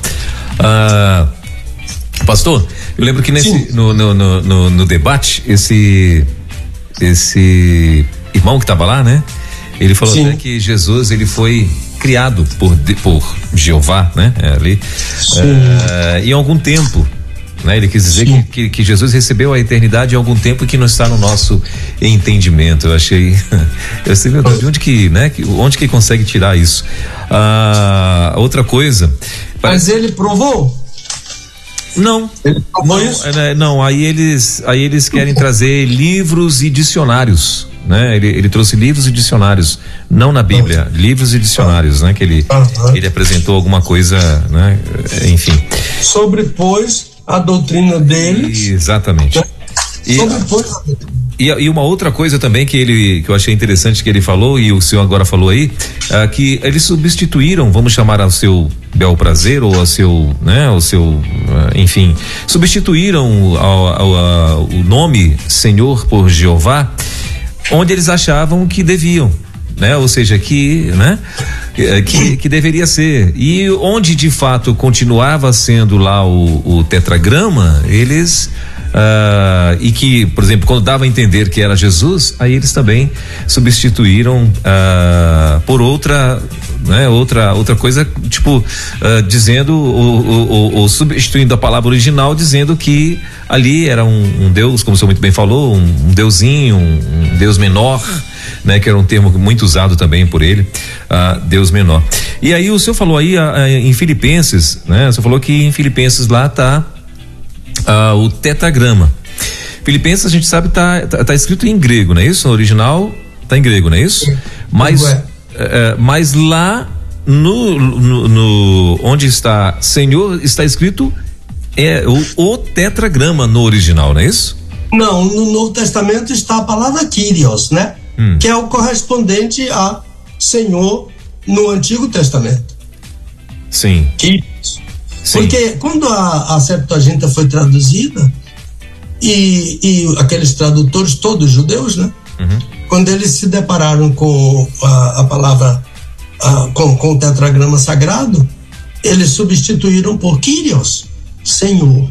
Ah, Pastor, eu lembro que nesse no, no, no, no, debate, esse esse irmão que estava lá, né? Ele falou Sim. até que Jesus ele foi criado por por Jeová, né? É, ali uh, em algum tempo. Né? Ele quis dizer que, que, que, Jesus recebeu a eternidade em algum tempo que não está no nosso entendimento. Eu achei, eu sei de onde que, né? Onde que consegue tirar isso? Uh, outra coisa. Mas ele provou não. Não, é, não, aí eles, aí eles querem trazer livros e dicionários, né? Ele, ele trouxe livros e dicionários, não na Bíblia, livros e dicionários, né? Que ele, ele apresentou alguma coisa, né? Enfim. Sobrepôs a doutrina dele. Exatamente. E, Sobrepôs a doutrina. E, e, uma outra coisa também que ele que eu achei interessante que ele falou e o senhor agora falou aí, é que eles substituíram, vamos chamar ao seu bel prazer ou ao seu, né, ao seu, eh, enfim, substituíram ao, ao, ao, o nome Senhor por Jeová, onde eles achavam que deviam, né? Ou seja, que, né? Eh, que, que deveria ser. E onde de fato continuava sendo lá o, o tetragrama, eles uh, e que, por exemplo, quando dava a entender que era Jesus, aí eles também substituíram uh, por outra né? Outra, outra coisa, tipo, uh, dizendo, ou, substituindo a palavra original, dizendo que ali era um, um Deus, como o senhor muito bem falou, um, um deusinho, um, um, Deus menor, né? Que era um termo muito usado também por ele, uh, Deus menor. E aí o senhor falou aí uh, em Filipenses, né? O senhor falou que em Filipenses lá tá uh, o tetagrama. Filipenses a gente sabe tá, tá, tá escrito em grego, não é isso? No original tá em grego, não é isso? Mas, uh, mas lá no, no, no, onde está Senhor está escrito é o, o tetragrama no original, não é isso? Não, no Novo Testamento está a palavra Kyrios, né? Hum. Que é o correspondente a Senhor no Antigo Testamento. Sim. Kyrios. Sim. Porque quando a, a Septuaginta foi traduzida, e, e aqueles tradutores, todos judeus, né? Uhum. Quando eles se depararam com a, a palavra, a, com, com o tetragrama sagrado, eles substituíram por Kyrios, Senhor.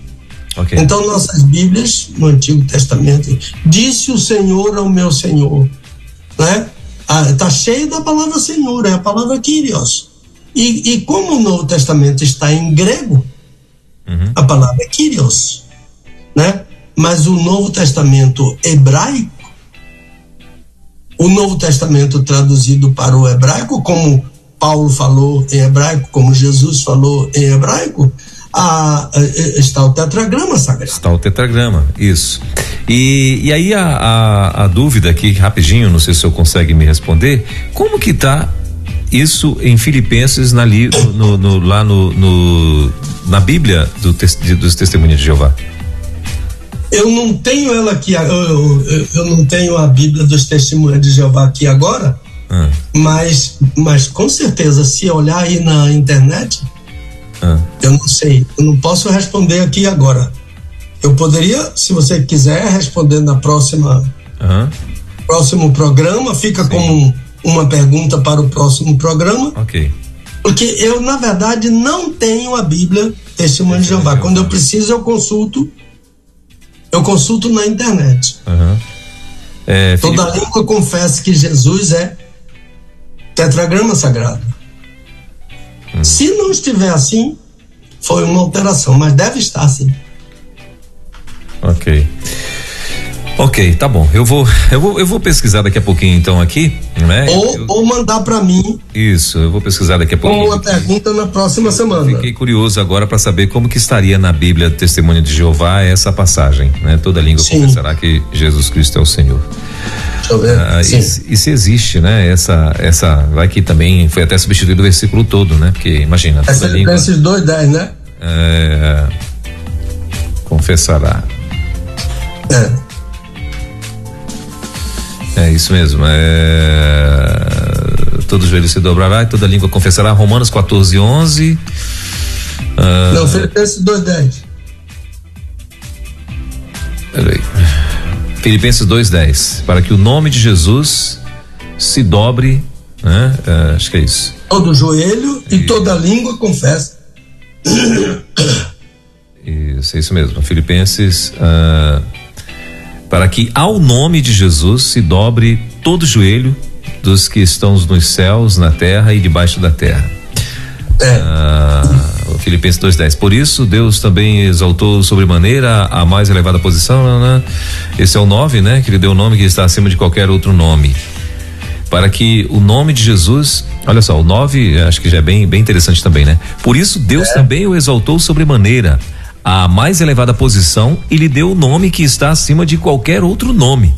Okay. Então, nossas Bíblias, no Antigo Testamento, disse o Senhor ao meu Senhor. Né? Está ah, cheio da palavra Senhor, é a palavra Kyrios. E, e como o Novo Testamento está em grego, uhum. a palavra é Kyrios. Né? Mas o Novo Testamento hebraico, o Novo Testamento traduzido para o hebraico, como Paulo falou em hebraico, como Jesus falou em hebraico, a, a, está o tetragrama sagrado. Está o tetragrama, isso. E, e aí a, a, a, dúvida aqui, rapidinho, não sei se o senhor consegue me responder, como que está isso em Filipenses na, no, no, lá no, no, na Bíblia do, dos Testemunhos de Jeová? Eu não tenho ela aqui, eu, eu, eu não tenho a Bíblia dos Testemunhos de Jeová aqui agora, ah. mas, mas com certeza, se olhar aí na internet, ah. Eu não sei, eu não posso responder aqui agora. Eu poderia, se você quiser, responder na próxima uhum. próximo programa. Fica Sim. como uma pergunta para o próximo programa. Ok. Porque eu, na verdade, não tenho a Bíblia Testemunho de Jeová. Quando eu preciso, eu consulto. Eu consulto na internet. Uhum. É, Toda Felipe... língua confessa que Jesus é tetragrama sagrado. Hum. Se não estiver assim, foi uma alteração, mas deve estar assim. Ok. Ok, tá bom. Eu vou, eu vou, eu vou pesquisar daqui a pouquinho então aqui, né? Ou, eu, ou mandar para mim. Isso, eu vou pesquisar daqui a pouquinho. Com uma pergunta na próxima semana. Fiquei curioso agora para saber como que estaria na Bíblia Testemunho de Jeová essa passagem, né? Toda língua Sim. confessará que Jesus Cristo é o Senhor. Deixa eu ver. Ah, e, e, se existe, né? Essa, essa, vai que também foi até substituído o versículo todo, né? Porque imagina. Essa língua, esses dois dez, né? É, confessará. É. É isso mesmo. É... Todo joelho se dobrará e toda língua confessará. Romanos 14, 11. Uh... Não, Filipenses 2, 10. Peraí. Filipenses 2:10, para que o nome de Jesus se dobre, né? É, acho que é isso. Todo joelho e, e toda língua confessa. Isso, é isso mesmo. Filipenses, uh, para que ao nome de Jesus se dobre todo joelho dos que estão nos céus, na terra e debaixo da terra. É. Uh, Filipenses 2:10. Por isso Deus também exaltou sobremaneira a mais elevada posição, né? Esse é o 9, né? Que ele deu o nome que está acima de qualquer outro nome. Para que o nome de Jesus, olha só, o 9, acho que já é bem, bem interessante também, né? Por isso Deus é. também o exaltou sobremaneira a mais elevada posição e lhe deu o nome que está acima de qualquer outro nome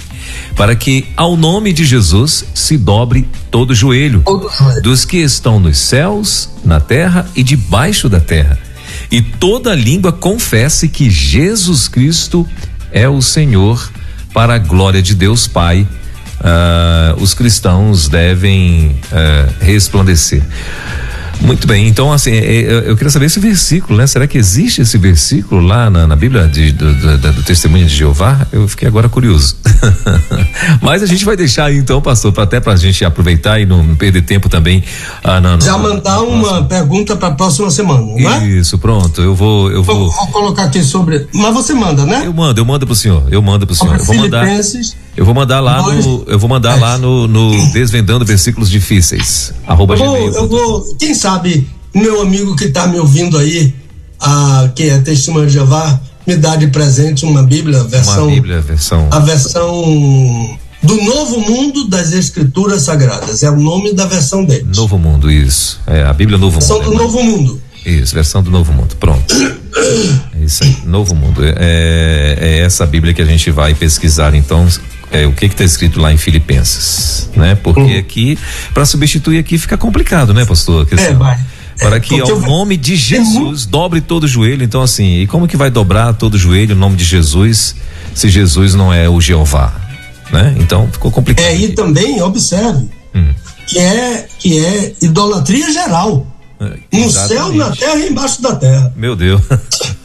para que ao nome de Jesus se dobre todo o joelho, todo joelho dos que estão nos céus, na terra e debaixo da terra, e toda língua confesse que Jesus Cristo é o Senhor, para a glória de Deus Pai. Uh, os cristãos devem uh, resplandecer. Muito bem, então assim, é, é, eu queria saber esse versículo, né? Será que existe esse versículo lá na, na Bíblia de, do, do, do, Testemunho de Jeová? Eu fiquei agora curioso. Mas a gente vai deixar aí então, pastor, pra, até pra gente aproveitar e não perder tempo também. Ah, não, Já mandar uma pergunta pra próxima semana, né? Isso, pronto, eu vou, eu vou. Vou colocar aqui sobre. Mas você manda, né? Eu mando, eu mando pro senhor, eu mando pro senhor. Eu vou mandar. Eu vou mandar lá Dois, no, eu vou mandar lá no, no Desvendando Versículos Difíceis. Arroba eu vou, eu vou, quem sabe, meu amigo que está me ouvindo aí, a, que é Testemunho de Jeová, me dá de presente uma Bíblia, versão. Uma Bíblia, versão. A versão do Novo Mundo das Escrituras Sagradas. É o nome da versão deles. Novo Mundo, isso. É a Bíblia Novo Mundo. Versão do é, Novo Mundo. Isso, versão do Novo Mundo. Pronto. É isso aí, Novo Mundo. É, é essa Bíblia que a gente vai pesquisar, então, é, o que está escrito lá em Filipenses, né? Porque uhum. aqui, para substituir aqui fica complicado, né, pastor? é, vai. Para que ao nome de Jesus dobre todo o joelho. Então, assim, e como que vai dobrar todo o joelho o nome de Jesus se Jesus não é o Jeová? Né? Então ficou complicado. É, e também, observe, hum. que, é, que é idolatria geral. no céu, na terra e embaixo da terra. Meu Deus.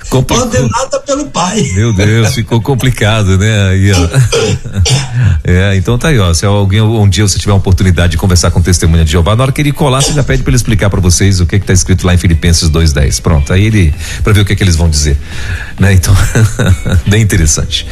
Ordenada pelo pai. Meu Deus, ficou complicado, né? Aí, ó. É, então tá aí, ó. Se alguém um dia você tiver a oportunidade de conversar com testemunha de Jeová, na hora que ele colar, você já pede para ele explicar para vocês o que que tá escrito lá em Filipenses 2:10. Pronto, aí ele para ver o que que eles vão dizer, né? Então, bem interessante.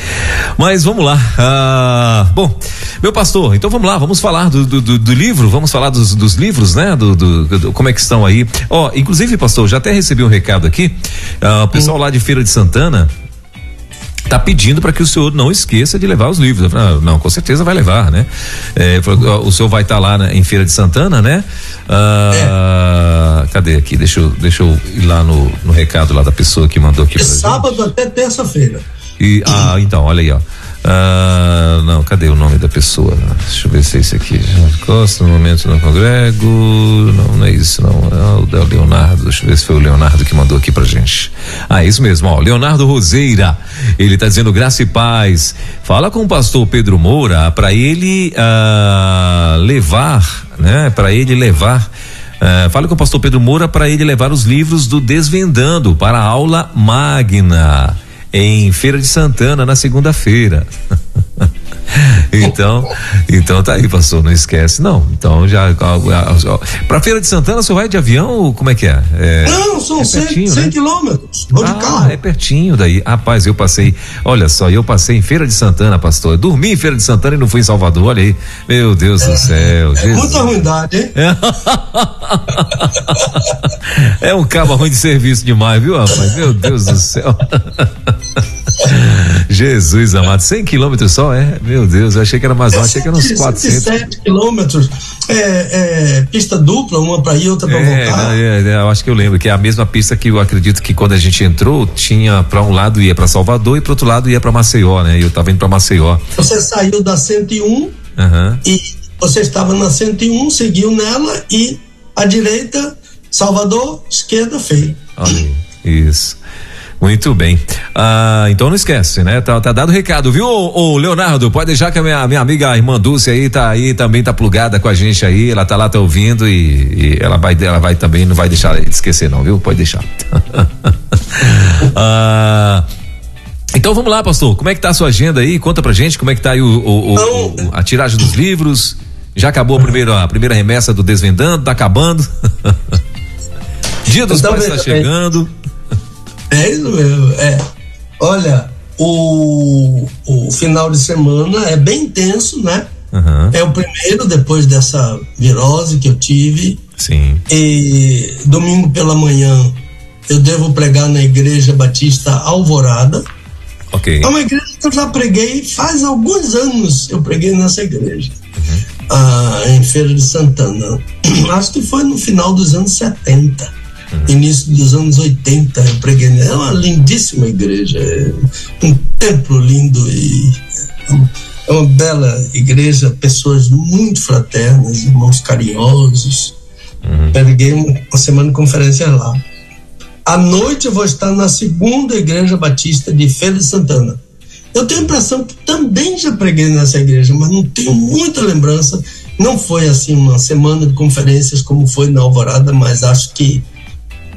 Mas vamos lá. Ah, bom, meu pastor, então vamos lá, vamos falar do, do, do, do livro, vamos falar dos, dos livros, né? Do, do, como é que estão aí. Ó, inclusive, pastor, já até recebi um recado aqui. Ah, o pessoal lá de Feira de Santana tá pedindo para que o senhor não esqueça de levar os livros. Falei, ah, não, com certeza vai levar, né? É, o senhor vai estar tá lá né, em Feira de Santana, né? Ah, é. Cadê aqui? Deixa eu, deixa eu ir lá no, no recado lá da pessoa que mandou aqui. É sábado gente. até terça-feira. E, ah, então, olha aí, ó. Ah, não, cadê o nome da pessoa? Deixa eu ver se é esse aqui. Costa, no momento não congrego. Não, não é isso, não. É o da Leonardo. Deixa eu ver se foi o Leonardo que mandou aqui pra gente. Ah, é isso mesmo, ó. Leonardo Roseira. Ele tá dizendo graça e paz. Fala com o pastor Pedro Moura para ele ah, levar, né? Para ele levar. Uh, com o pastor Pedro Moura para ele levar os livros do Desvendando para a aula magna em Feira de Santana na segunda-feira. então, então tá aí, pastor, não esquece, não. Então já para Feira de Santana, você vai de avião ou como é que é? é não, são é 100, pertinho, 100 né? quilômetros. Vou ah, de carro. É pertinho daí. Rapaz, eu passei, olha só, eu passei em Feira de Santana, pastor. Eu dormi em Feira de Santana e não fui em Salvador, olha aí. Meu Deus é, do céu. É muita ruindade, hein? É. é um cabo ruim de serviço demais, viu, rapaz? Meu Deus do céu. Jesus amado, 100 quilômetros só, é? Meu Deus, eu achei que era mais longe, achei que era uns 400. 107 quilômetros, é, é, pista dupla, uma para ir, outra para é, voltar. É, é, eu acho que eu lembro que é a mesma pista que eu acredito que quando a gente entrou, tinha para um lado ia para Salvador e para outro lado ia para Maceió, né? E eu tava indo para Maceió. Você saiu da 101 uhum. e você estava na 101, seguiu nela e à direita, Salvador, esquerda, feio. Olha, isso. Muito bem. Ah, então não esquece, né? Tá, tá dado o recado, viu, ô, ô, Leonardo? Pode deixar que a minha, minha amiga a irmã Dulce aí tá aí, também tá plugada com a gente aí. Ela tá lá, tá ouvindo e, e ela vai, ela vai também, não vai deixar de esquecer, não, viu? Pode deixar. ah, então vamos lá, pastor. Como é que tá a sua agenda aí? Conta pra gente como é que tá aí o, o, o, o a tiragem dos livros. Já acabou a primeira, a primeira remessa do Desvendando, tá acabando. Dia dos então, pais tá chegando. É isso mesmo, é. Olha, o, o final de semana é bem intenso, né? Uhum. É o primeiro depois dessa virose que eu tive. Sim. E domingo pela manhã eu devo pregar na Igreja Batista Alvorada. Ok. É uma igreja que eu já preguei faz alguns anos. Eu preguei nessa igreja. Uhum. Ah, em Feira de Santana. Acho que foi no final dos anos 70 uhum. Início dos anos 80, eu preguei. É uma lindíssima igreja, é um templo lindo e é uma bela igreja, pessoas muito fraternas, irmãos carinhosos. Uhum. Preguei uma semana de conferência lá. À noite eu vou estar na segunda igreja batista de Feira de Santana. Eu tenho a impressão que também já preguei nessa igreja, mas não tenho muita lembrança. Não foi assim uma semana de conferências como foi na Alvorada, mas acho que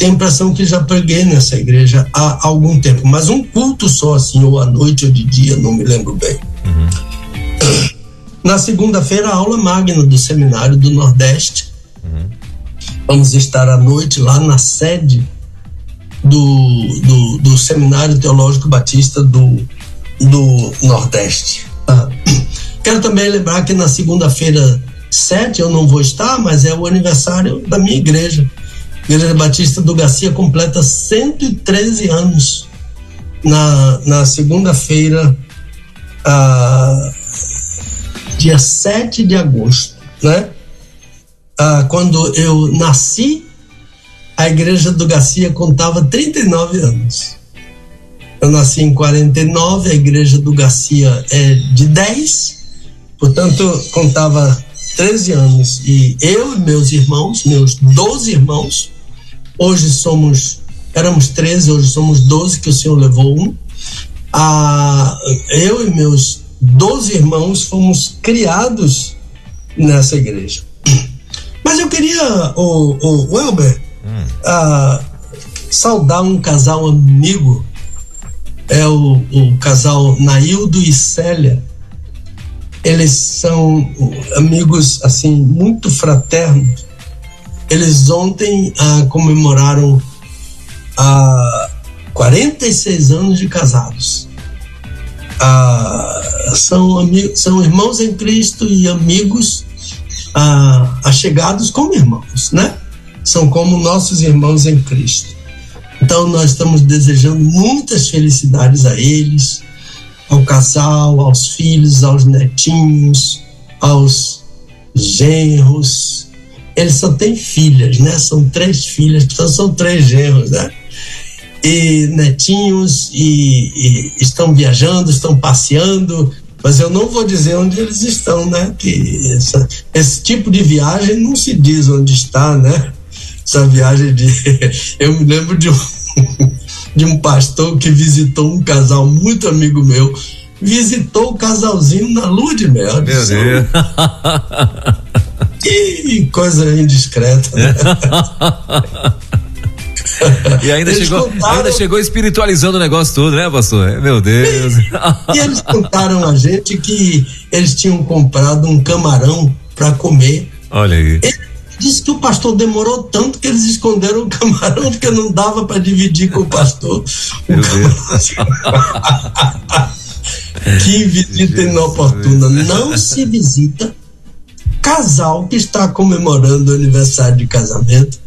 tenho a impressão que já preguei nessa igreja há algum tempo, mas um culto só, assim, ou à noite ou de dia, não me lembro bem. Uhum. Na segunda-feira, a aula magna do Seminário do Nordeste. Uhum. Vamos estar à noite lá na sede do, do, do Seminário Teológico Batista do, do Nordeste. Ah. Quero também lembrar que na segunda-feira 7 eu não vou estar, mas é o aniversário da minha igreja. Igreja Batista do Garcia completa 113 anos na, na segunda-feira, ah, dia 7 de agosto, né? Ah, quando eu nasci, a Igreja do Garcia contava 39 anos. Eu nasci em 49, a Igreja do Garcia é de 10, portanto, contava 13 anos. E eu e meus irmãos, meus 12 irmãos, Hoje somos, éramos 13, hoje somos 12, que o Senhor levou um. Ah, eu e meus 12 irmãos fomos criados nessa igreja. Mas eu queria, o, o Welber, hum. uh, saudar um casal amigo, é o, o casal Naildo e Célia. Eles são amigos, assim, muito fraternos. Eles ontem uh, comemoraram uh, 46 anos de casados. Uh, são, amigos, são irmãos em Cristo e amigos ah, achegados como irmãos, né? São como nossos irmãos em Cristo. Então nós estamos desejando muitas felicidades a eles, ao casal, aos filhos, aos netinhos, aos genros. Eles só têm filhas, né? São três filhas, então são três genros, né? E netinhos e, e estão viajando, estão passeando, mas eu não vou dizer onde eles estão, né? Que essa, esse tipo de viagem não se diz onde está, né? Essa viagem de. Eu me lembro de um, de um pastor que visitou um casal muito amigo meu, visitou o casalzinho na lua de mel. Meu Deus. Que coisa indiscreta, né? E ainda chegou, contaram... ainda chegou espiritualizando o negócio todo, né, pastor? Meu Deus. E, e eles contaram a gente que eles tinham comprado um camarão para comer. Olha aí. Ele disse que o pastor demorou tanto que eles esconderam o camarão porque não dava para dividir com o pastor. Meu o Deus. que visita inoportuna. Não se visita casal que está comemorando o aniversário de casamento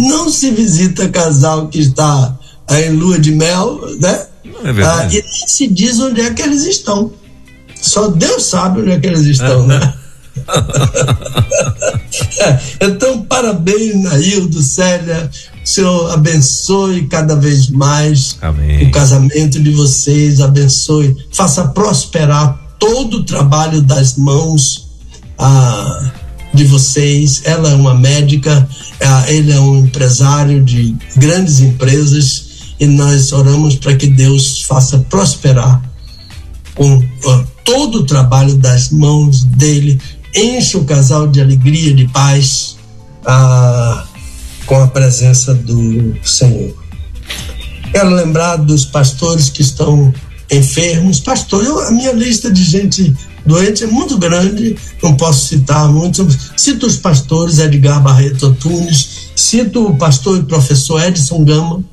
não se visita casal que está em lua de mel, né? É verdade. Ah, e nem se diz onde é que eles estão. Só Deus sabe onde é que eles estão, né? então, parabéns, Naildo, Célia. O Senhor abençoe cada vez mais Amém. o casamento de vocês, abençoe, faça prosperar todo o trabalho das mãos. Ah, de vocês. Ela é uma médica, é, ele é um empresário de grandes empresas e nós oramos para que Deus faça prosperar com todo o trabalho das mãos dele, enche o casal de alegria, de paz, ah, com a presença do Senhor. Quero lembrar dos pastores que estão enfermos. Pastor, eu, a minha lista de gente doente é muito grande, não posso citar muitos. Cito os pastores Edgar Barreto Antunes, cito o pastor e professor Edson Gama,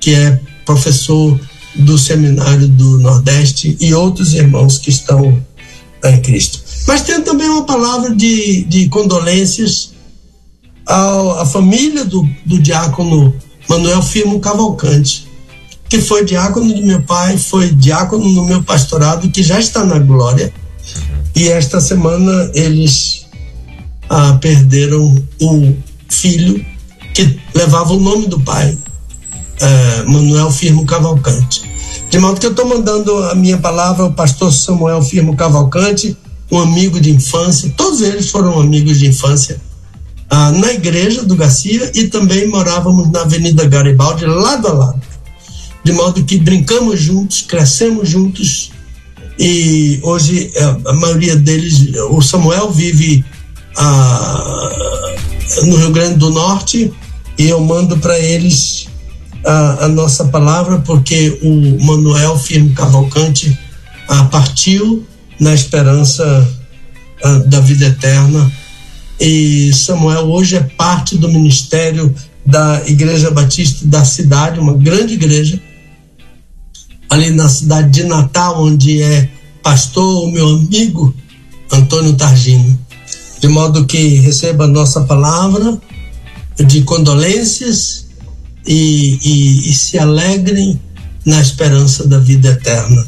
que é professor do Seminário do Nordeste, e outros irmãos que estão em Cristo. Mas tem também uma palavra de, de condolências à, à família do, do diácono Manuel Firmo Cavalcante, que foi diácono do meu pai, foi diácono no meu pastorado, que já está na glória e esta semana eles ah, perderam o filho que levava o nome do pai, eh, Manuel Firmo Cavalcante. De modo que eu estou mandando a minha palavra ao pastor Samuel Firmo Cavalcante, um amigo de infância, todos eles foram amigos de infância, ah, na igreja do Garcia e também morávamos na Avenida Garibaldi, lado a lado. De modo que brincamos juntos, crescemos juntos e hoje é, a maioria deles, o Samuel vive a, no Rio Grande do Norte e eu mando para eles a, a, nossa palavra porque o Manuel Firmo Cavalcante a, partiu na esperança da vida eterna e Samuel hoje é parte do ministério da Igreja Batista da cidade, uma grande igreja ali na cidade de Natal, onde é pastor, o meu amigo Antônio Targino. De modo que receba nossa palavra de condolências e, e, e se alegrem na esperança da vida eterna.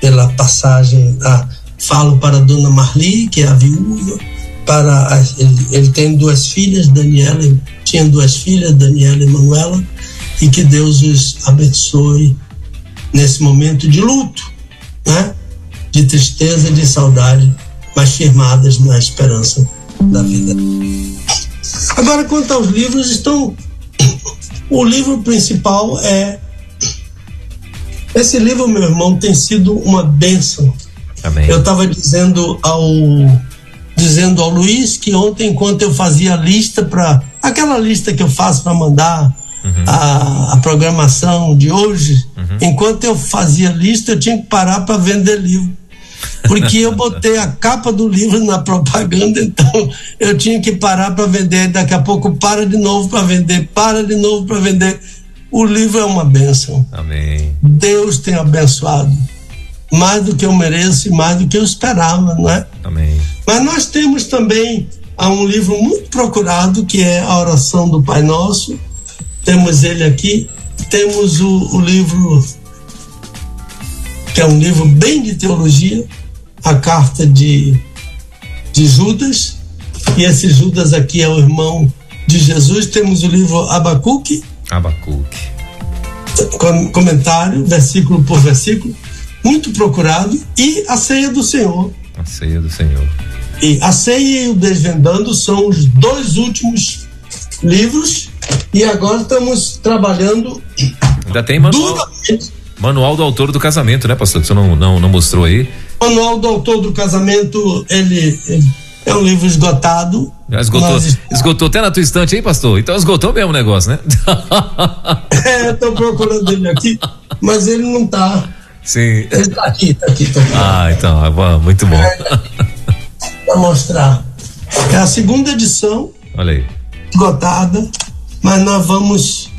Pela passagem, a, falo para a dona Marli, que é a viúva, para ele, ele, tem duas filhas, Daniela, tinha duas filhas, Daniela e Manuela, e que Deus os abençoe nesse momento de luto, né? de tristeza de saudade, mas firmadas na esperança da vida. Agora, quanto aos livros, estão. O livro principal é. Esse livro, meu irmão, tem sido uma bênção. Amém. Eu estava dizendo ao dizendo ao Luiz que ontem, enquanto eu fazia a lista para aquela lista que eu faço para mandar uhum. a, a, programação de hoje, uhum. enquanto eu fazia a lista, eu tinha que parar para vender livro. Porque eu botei a capa do livro na propaganda, então eu tinha que parar para vender. Daqui a pouco para de novo para vender, para de novo para vender. O livro é uma bênção. Amém. Deus tem abençoado mais do que eu mereço e mais do que eu esperava, não é? Amém. Mas nós temos também há um livro muito procurado que é a oração do Pai Nosso. Temos ele aqui. Temos o, o livro que é um livro bem de teologia, a carta de, de Judas. E esse Judas aqui é o irmão de Jesus. Temos o livro Abacuque. Abacuque. Comentário, versículo por versículo muito procurado, e a ceia do Senhor. A ceia do Senhor. E a ceia e o desvendando são os dois últimos livros, e agora estamos trabalhando. Ainda tem manual, duramente. manual do autor do casamento, né, pastor? Que você não, não, não mostrou aí. Manual do autor do casamento, ele, ele é um livro esgotado. Já esgotou, esgotou até na tua estante aí, pastor? Então esgotou mesmo o negócio, né? é, eu tô procurando ele aqui, mas ele não tá. Sim. Ele tá aqui, tá aqui. Tá. Ah, então, muito bom. É, para mostrar. É a segunda edição. Olha aí. Esgotada, mas nós vamos,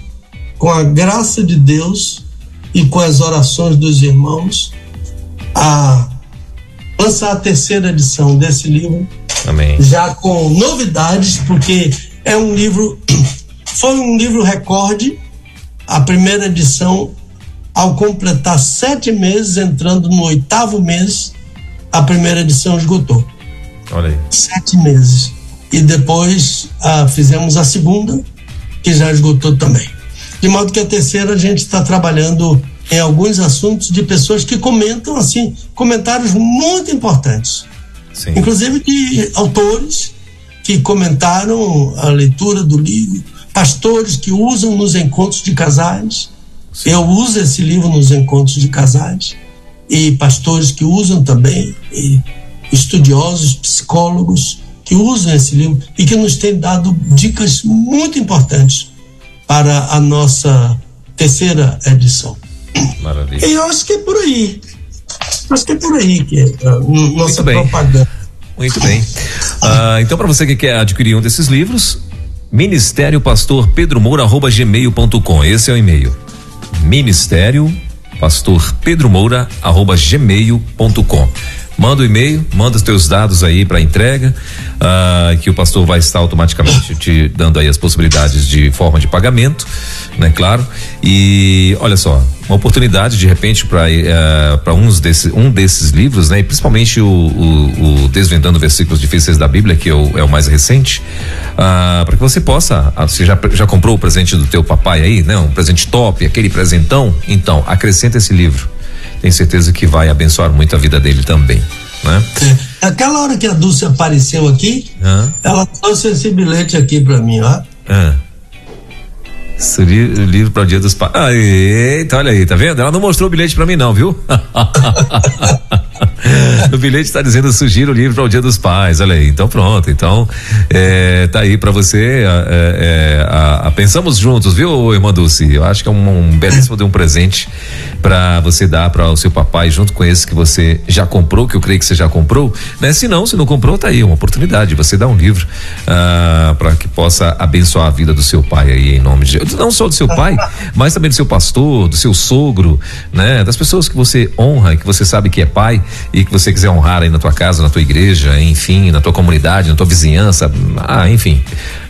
com a graça de Deus e com as orações dos irmãos, a lançar a terceira edição desse livro. Amém. Já com novidades, porque é um livro, foi um livro recorde. A primeira edição ao completar sete meses, entrando no oitavo mês, a primeira edição esgotou. Olha aí. Sete meses. E depois ah, fizemos a segunda, que já esgotou também. De modo que a terceira a gente está trabalhando em alguns assuntos de pessoas que comentam assim, comentários muito importantes. Sim. Inclusive de autores que comentaram a leitura do livro, pastores que usam nos encontros de casais eu uso esse livro nos encontros de casais e pastores que usam também, e estudiosos, psicólogos que usam esse livro e que nos têm dado dicas muito importantes para a nossa terceira edição. Maravilha. E eu acho que é por aí. Acho que é por aí que é a nossa propaganda. Muito bem. Uh, então, para você que quer adquirir um desses livros, Ministério Pastor Pedro Moura, arroba gmail.com. Esse é o e-mail ministério pastor Pedro Moura arroba gmail.com manda o um e-mail, manda os teus dados aí para entrega, uh, que o pastor vai estar automaticamente te dando aí as possibilidades de forma de pagamento, né? Claro. E olha só, uma oportunidade de repente para uh, eh, para uns desse, um desses livros, né? E principalmente o, o, o, Desvendando Versículos Difíceis da Bíblia, que é o, é o mais recente, uh, para que você possa, uh, você já, já comprou o presente do teu papai aí, né? Um presente top, aquele presentão, então acrescenta esse livro tenho certeza que vai abençoar muito a vida dele também. Né? É. Aquela hora que a Dulce apareceu aqui, ela trouxe esse bilhete aqui para mim, ó. Ah. Livro para o Dia dos Pais. Ah, eita, olha aí, tá vendo? Ela não mostrou o bilhete para mim, não, viu? no bilhete está dizendo sugiro o livro para o Dia dos Pais. Olha aí, então pronto. Então, é, tá aí para você. É, é, a, a, pensamos juntos, viu, irmã Dulce? Eu acho que é um, um belíssimo de um presente para você dar para o seu papai, junto com esse que você já comprou, que eu creio que você já comprou. Né? Se não, se não comprou, tá aí uma oportunidade. Você dá um livro ah, para que possa abençoar a vida do seu pai aí, em nome de. Não só do seu pai, mas também do seu pastor, do seu sogro, né? Das pessoas que você honra, que você sabe que é pai e que você quiser honrar aí na tua casa, na tua igreja, enfim, na tua comunidade, na tua vizinhança, ah, enfim,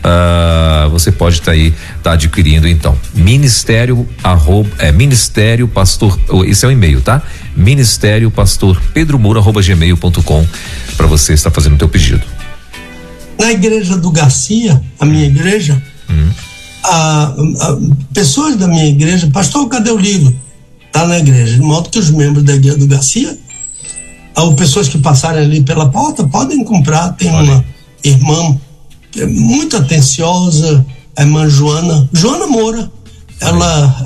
uh, você pode estar tá aí, tá adquirindo então. Ministério arroba, é Ministério Pastor, esse é o e-mail, tá? Ministério Pastor Pedro Moura arroba gmail.com para você estar fazendo o teu pedido. Na igreja do Garcia, a minha igreja, hum. a, a, pessoas da minha igreja, pastor, cadê o livro? Tá na igreja, de modo que os membros da igreja do Garcia ou pessoas que passarem ali pela porta podem comprar. Tem uma irmã é muito atenciosa, a irmã Joana, Joana Moura. Ela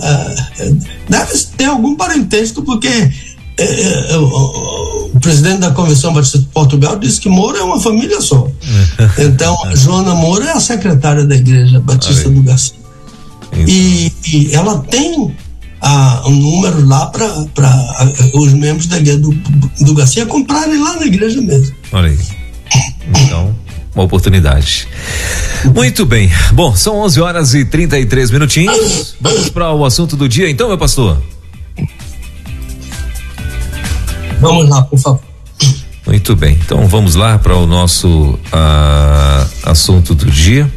é, deve ter algum parentesco, porque é, é, é o, presidente da Convenção Batista de Portugal disse que Moura é uma família só. Então, Joana Moura é a secretária da Igreja Batista do Garcia. E, e, ela tem a, um número lá para os membros da igreja do, do Garcia comprarem lá na igreja mesmo. Olha aí. Então, uma oportunidade. Muito bem. Bom, são 11 horas e 33 minutinhos. Vamos para o assunto do dia, então, meu pastor? Vamos lá, por favor. Muito bem. Então, vamos lá para o nosso uh, assunto do dia.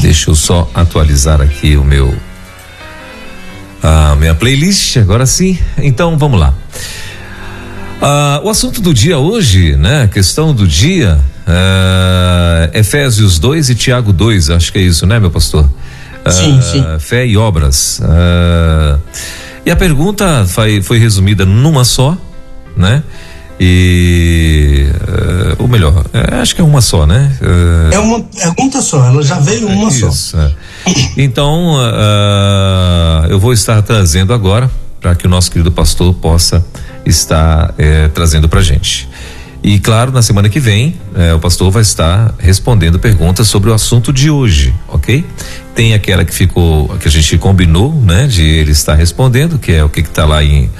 Deixa eu só atualizar aqui o meu a minha playlist, agora sim. Então vamos lá. Ah, o assunto do dia hoje, né? Questão do dia, ah, Efésios 2 e Tiago 2, acho que é isso, né, meu pastor? sim, ah, sim. Fé e obras. Ah, e a pergunta foi, foi resumida numa só, né? E. Uh, ou melhor, é, acho que é uma só, né? Uh, é uma pergunta só, ela já veio uma isso, só. É. Então, uh, eu vou estar trazendo agora, para que o nosso querido pastor possa estar eh, trazendo para gente. E claro, na semana que vem, eh, o pastor vai estar respondendo perguntas sobre o assunto de hoje, ok? Tem aquela que ficou, que a gente combinou, né, de ele estar respondendo, que é o que está lá em,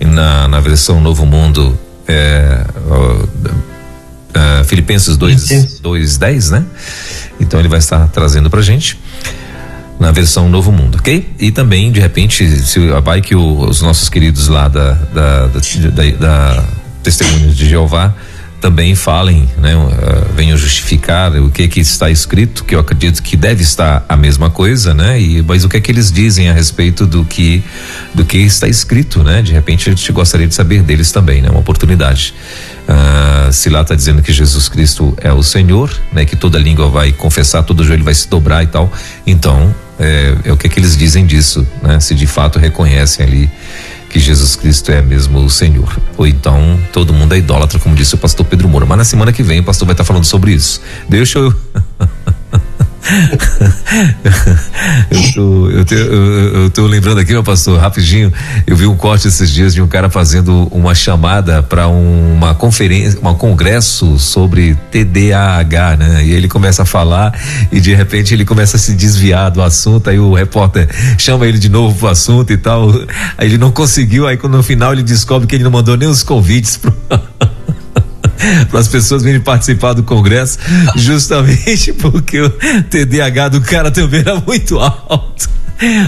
na, na versão Novo Mundo é, uh, Filipenses 2:10, né? Então ele vai estar trazendo pra gente na versão Novo Mundo, ok? E também, de repente, se vai que o, os nossos queridos lá da, da, da, da, da Testemunhos de Jeová também falem, né, uh, venham justificar o que que está escrito, que eu acredito que deve estar a mesma coisa, né? E mas o que é que eles dizem a respeito do que do que está escrito, né? De repente a gente gostaria de saber deles também, né? Uma oportunidade. Uh, se lá está dizendo que Jesus Cristo é o Senhor, né? Que toda língua vai confessar, todo joelho vai se dobrar e tal. Então, é, é o que é que eles dizem disso, né? Se de fato reconhecem ali que Jesus Cristo é mesmo o Senhor. Ou então todo mundo é idólatra, como disse o pastor Pedro Moura. Mas na semana que vem o pastor vai estar falando sobre isso. Deixa eu. eu, tô, eu, eu, eu, tô lembrando aqui, meu pastor, rapidinho. Eu vi um corte esses dias de um cara fazendo uma chamada para um, uma conferência, um congresso sobre TDAH, né? E ele começa a falar e de repente ele começa a se desviar do assunto. Aí o repórter chama ele de novo pro assunto e tal. Aí ele não conseguiu. Aí no final ele descobre que ele não mandou nem os convites pro. para as pessoas virem participar do congresso, justamente porque o TDAH do cara também era muito alto.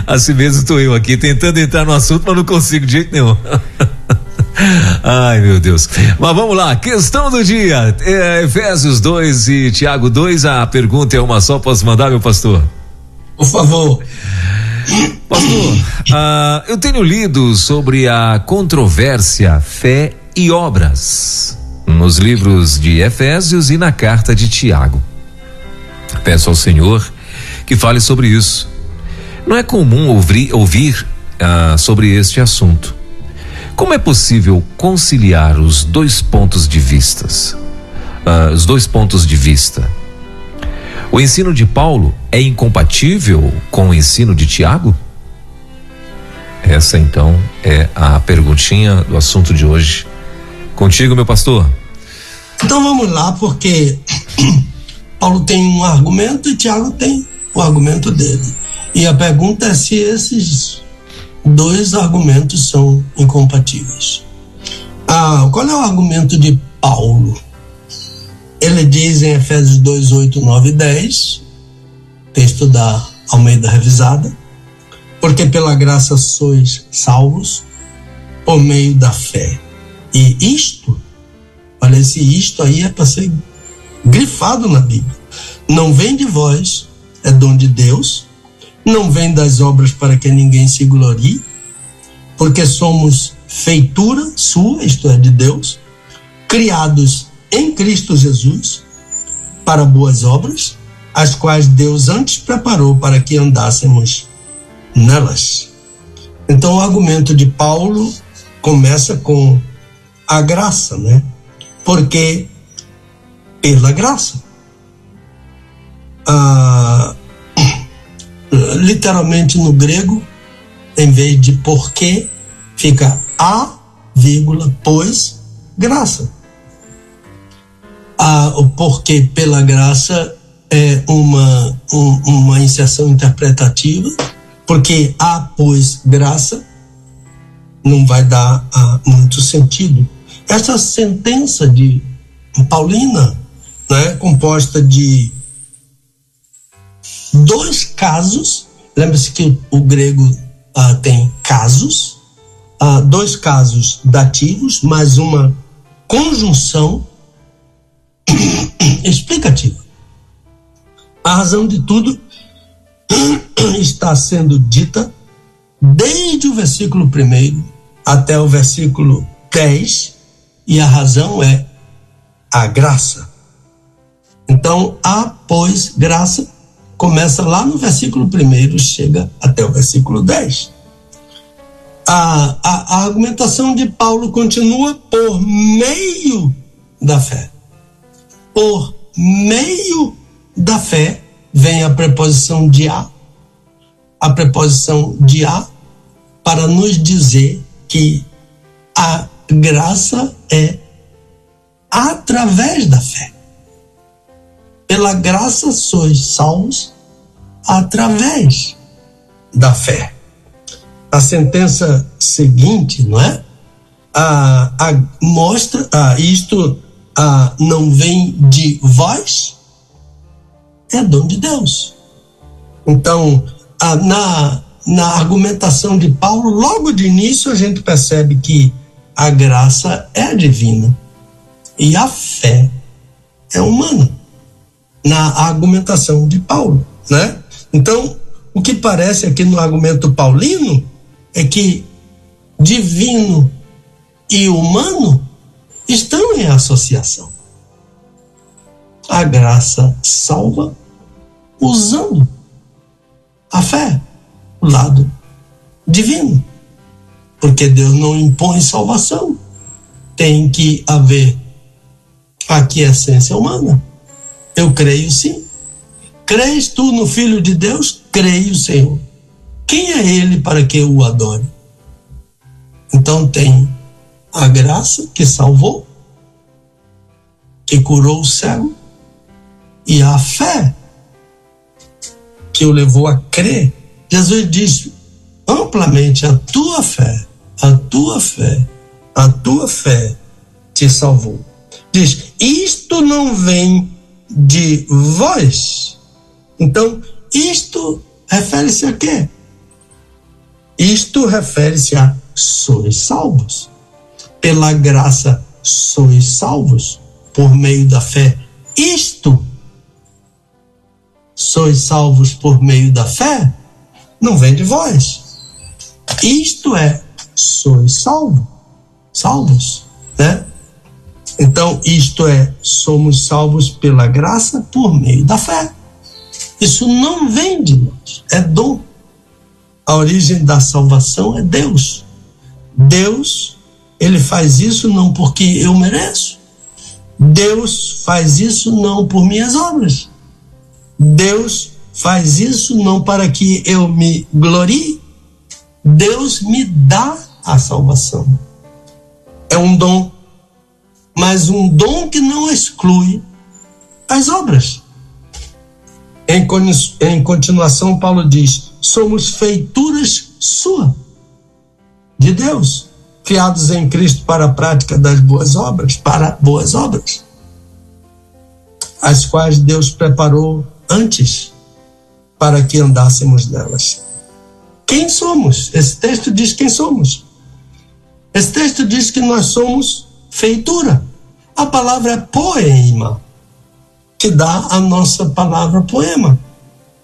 Assim mesmo estou eu aqui tentando entrar no assunto, mas não consigo de jeito nenhum. Ai, meu Deus. Mas vamos lá, questão do dia. É, Efésios 2 e Tiago 2. A pergunta é uma só. Posso mandar, meu pastor? Por favor. Pastor, uh, eu tenho lido sobre a controvérsia fé e obras nos livros de Efésios e na carta de Tiago. Peço ao Senhor que fale sobre isso. Não é comum ouvir, ouvir ah, sobre este assunto. Como é possível conciliar os dois pontos de vistas? Ah, os dois pontos de vista. O ensino de Paulo é incompatível com o ensino de Tiago? Essa então é a perguntinha do assunto de hoje. Contigo, meu pastor. Então vamos lá, porque Paulo tem um argumento e Tiago tem o argumento dele. E a pergunta é se esses dois argumentos são incompatíveis. Ah, qual é o argumento de Paulo? Ele diz em Efésios 2, 8, 9 e 10, texto da Almeida Revisada, porque pela graça sois salvos por meio da fé. E isto, parece isto aí é para ser grifado na Bíblia. Não vem de vós, é dom de Deus, não vem das obras para que ninguém se glorie, porque somos feitura sua, isto é, de Deus, criados em Cristo Jesus para boas obras, as quais Deus antes preparou para que andássemos nelas. Então, o argumento de Paulo começa com a graça, né? Porque pela graça. Ah, literalmente no grego, em vez de porquê, fica a, vírgula, pois graça. A, porque pela graça é uma, um, uma inserção interpretativa, porque a, pois graça não vai dar a, muito sentido. Essa sentença de Paulina, né, composta de dois casos, lembre-se que o grego ah, tem casos, ah, dois casos dativos, mais uma conjunção explicativa. A razão de tudo está sendo dita desde o versículo 1 até o versículo 10, e a razão é a graça. Então, a, pois, graça começa lá no versículo 1, chega até o versículo 10. A, a, a, argumentação de Paulo continua por meio da fé. Por meio da fé vem a preposição de a, a preposição de a, para nos dizer que a graça é através da fé. Pela graça sois salvos através da fé. A sentença seguinte, não é? A, mostra, a, isto a, não vem de vós, é dom de Deus. Então, na, na argumentação de Paulo, logo de início a gente percebe que a graça é divina e a fé é humana na argumentação de Paulo, né? Então, o que parece aqui no argumento paulino é que divino e humano estão em associação. A graça salva usando a fé, o lado divino. Porque Deus não impõe salvação. Tem que haver aqui a essência humana. Eu creio sim. Crês tu no Filho de Deus? Creio, Senhor. Quem é ele para que eu o adore? Então tem a graça que salvou, que curou o cego, e a fé que o levou a crer. Jesus disse amplamente: a tua fé, a tua fé, a tua fé te salvou. Diz: isto não vem de vós. Então, isto refere-se a quê? Isto refere-se a sois salvos. Pela graça sois salvos por meio da fé. Isto sois salvos por meio da fé não vem de vós. Isto é sois salvo, salvos, né? Então, isto é, somos salvos pela graça por meio da fé. Isso não vem de nós, é dom. A origem da salvação é Deus. Deus, ele faz isso não porque eu mereço. Deus faz isso não por minhas obras. Deus faz isso não para que eu me glorie. Deus me dá a salvação. É um dom mas um dom que não exclui as obras. Em, em continuação, Paulo diz: somos feituras sua, de Deus, criados em Cristo para a prática das boas obras, para boas obras, as quais Deus preparou antes para que andássemos nelas. Quem somos? Esse texto diz quem somos. Esse texto diz que nós somos feitura. A palavra é poema, que dá a nossa palavra poema.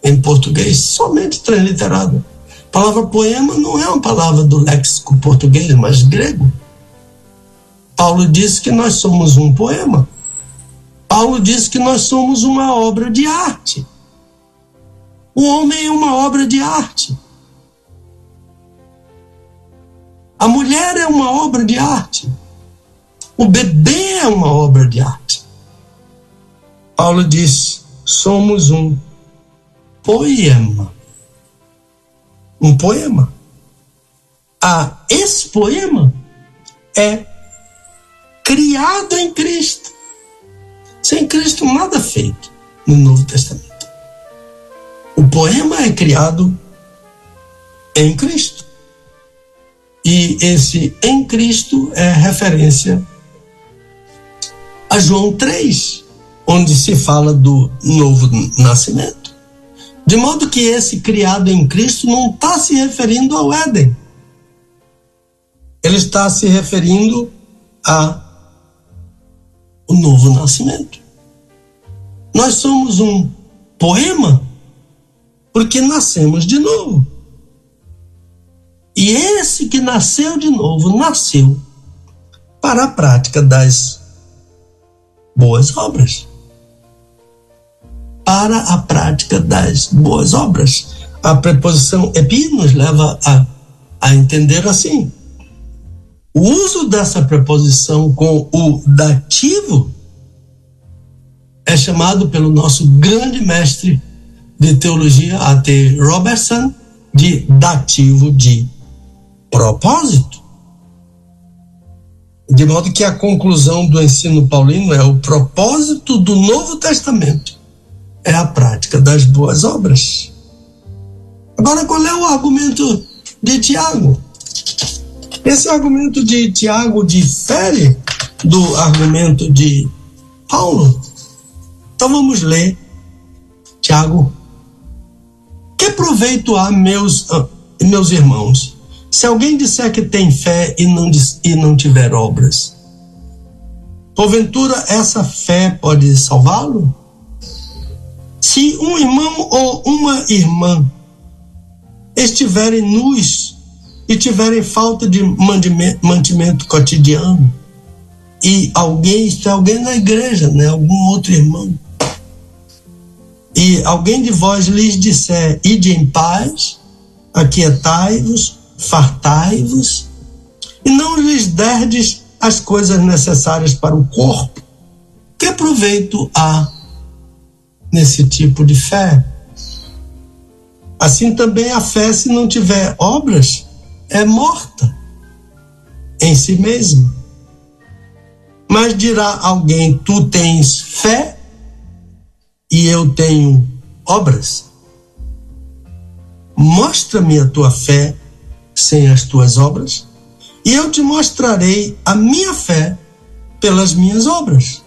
Em português, somente transliterada. A palavra poema não é uma palavra do léxico português, mas grego. Paulo diz que nós somos um poema. Paulo diz que nós somos uma obra de arte. O homem é uma obra de arte. A mulher é uma obra de arte. O bebê é uma obra de arte. Paulo diz: somos um poema. Um poema. Ah, esse poema é criado em Cristo. Sem Cristo, nada feito no Novo Testamento. O poema é criado em Cristo. E esse em Cristo é referência a João 3, onde se fala do novo nascimento. De modo que esse criado em Cristo não está se referindo ao Éden. Ele está se referindo a o novo nascimento. Nós somos um poema porque nascemos de novo. E esse que nasceu de novo, nasceu para a prática das boas obras. Para a prática das boas obras. A preposição epi nos leva a, a entender assim. O uso dessa preposição com o dativo é chamado pelo nosso grande mestre de teologia, A.T. Robertson, de dativo de propósito. De modo que a conclusão do ensino paulino é o propósito do Novo Testamento é a prática das boas obras. Agora, qual é o argumento de Tiago? Esse argumento de Tiago difere do argumento de Paulo. Então vamos ler Tiago. Que proveito há, meus, ah, meus irmãos, se alguém disser que tem fé e não, e não tiver obras? Porventura essa fé pode salvá-lo? Se um irmão ou uma irmã estiverem nus e tiverem falta de mantimento cotidiano, e alguém, se alguém na igreja, né, algum outro irmão, e alguém de vós lhes disser, ide em paz, aquietai-vos, fartai-vos, e não lhes derdes as coisas necessárias para o corpo, que proveito há nesse tipo de fé? Assim também a fé, se não tiver obras, é morta em si mesma. Mas dirá alguém: Tu tens fé e eu tenho obras? Mostra-me a tua fé sem as tuas obras, e eu te mostrarei a minha fé pelas minhas obras.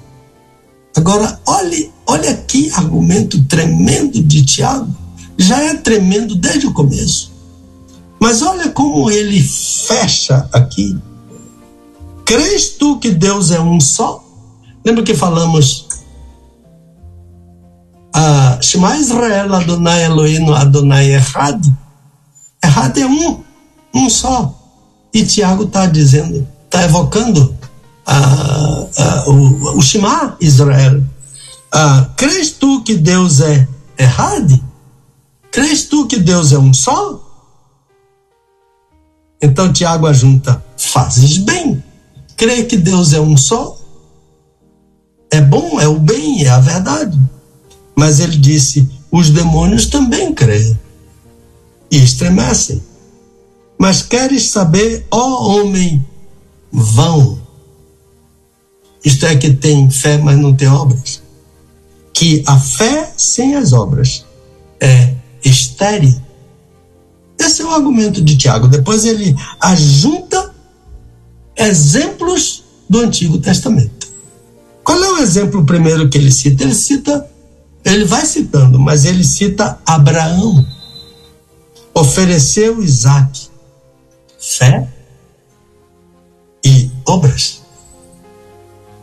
Agora, olhe, olha que argumento tremendo de Tiago. Já é tremendo desde o começo. Mas olha como ele fecha aqui. Crês tu que Deus é um só? Lembra que falamos ah, Shema Israel Adonai Elohim Adonai Errad? Errad é um, um só. E Tiago está dizendo, está evocando ah, ah, o, o Shema Israel. Ah, crês tu que Deus é errado? Crês tu que Deus é um só? Então Tiago ajunta: fazes bem. Crer que Deus é um só é bom, é o bem, é a verdade. Mas ele disse: os demônios também creem e estremecem. Mas queres saber, ó homem, vão. Isto é que tem fé, mas não tem obras. Que a fé sem as obras é estéril. Esse é o argumento de Tiago. Depois ele ajunta exemplos do Antigo Testamento. Qual é o exemplo primeiro que ele cita? Ele cita, ele vai citando, mas ele cita Abraão. Ofereceu Isaac fé e obras.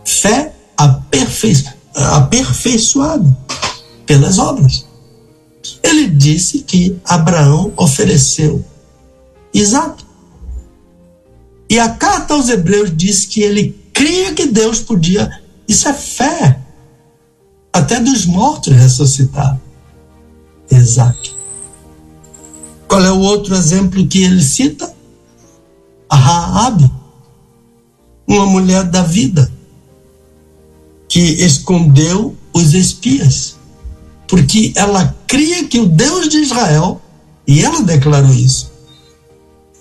Fé aperfei aperfeiçoada pelas obras. Ele disse que Abraão ofereceu Isaac. E a carta aos Hebreus diz que ele cria que Deus podia. Isso é fé. Até dos mortos ressuscitar. Isaac. Qual é o outro exemplo que ele cita? A Raab, uma mulher da vida, que escondeu os espias porque ela cria que o Deus de Israel, e ela declarou isso,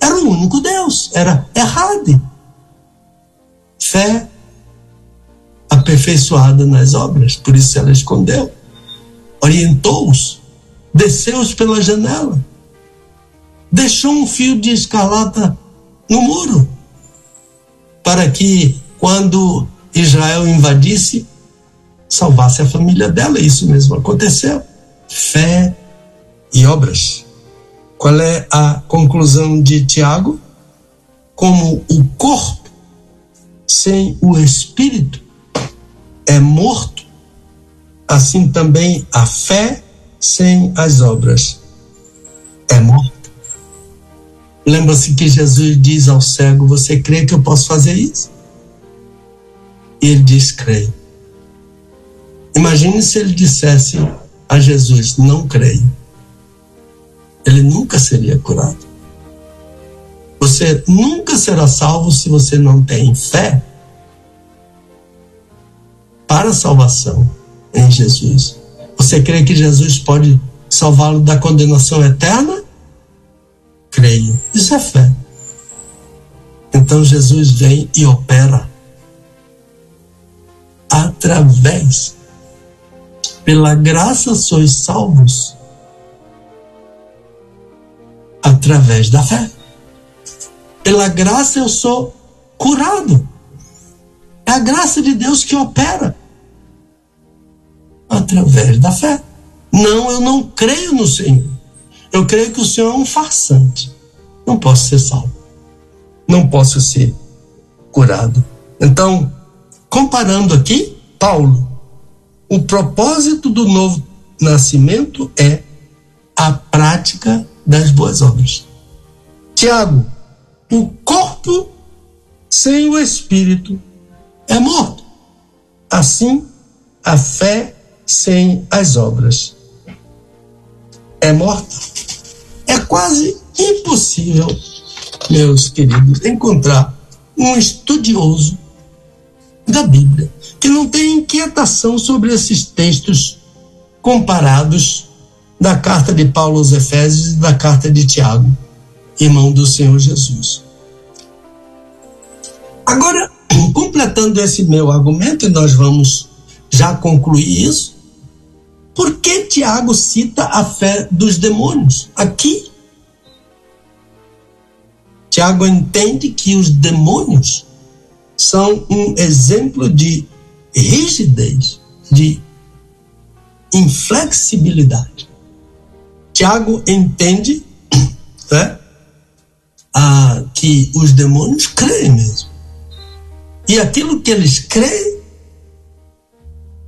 era o único Deus, era errado. fé aperfeiçoada nas obras, por isso ela escondeu. Orientou-os, desceu-os pela janela, deixou um fio de escarlata no muro, para que, quando Israel invadisse, salvasse a família dela. Isso mesmo aconteceu. Fé e obras. Qual é a conclusão de Tiago? Como o corpo sem o espírito é morto, assim também a fé sem as obras é morta. Lembra-se que Jesus diz ao cego: Você crê que eu posso fazer isso? E ele diz: Creio. Imagine se ele dissesse a Jesus: Não creio. Ele nunca seria curado. Você nunca será salvo se você não tem fé para a salvação em Jesus. Você crê que Jesus pode salvá-lo da condenação eterna? Creio. Isso é fé. Então Jesus vem e opera através, pela graça sois salvos, através da fé. Pela graça eu sou curado. É a graça de Deus que opera através da fé. Não, eu não creio no Senhor. Eu creio que o Senhor é um farsante. Não posso ser salvo. Não posso ser curado. Então, comparando aqui, Paulo, o propósito do novo nascimento é a prática das boas obras. Tiago, o corpo sem o espírito é morto. Assim, a fé sem as obras. É morta. É quase impossível, meus queridos, encontrar um estudioso da Bíblia que não tenha inquietação sobre esses textos comparados da carta de Paulo aos Efésios e da carta de Tiago, irmão do Senhor Jesus. Agora, completando esse meu argumento, e nós vamos já concluir isso, por que Tiago cita a fé dos demônios? Aqui, Tiago entende que os demônios são um exemplo de rigidez, de inflexibilidade. Tiago entende né, a, que os demônios creem mesmo. E aquilo que eles creem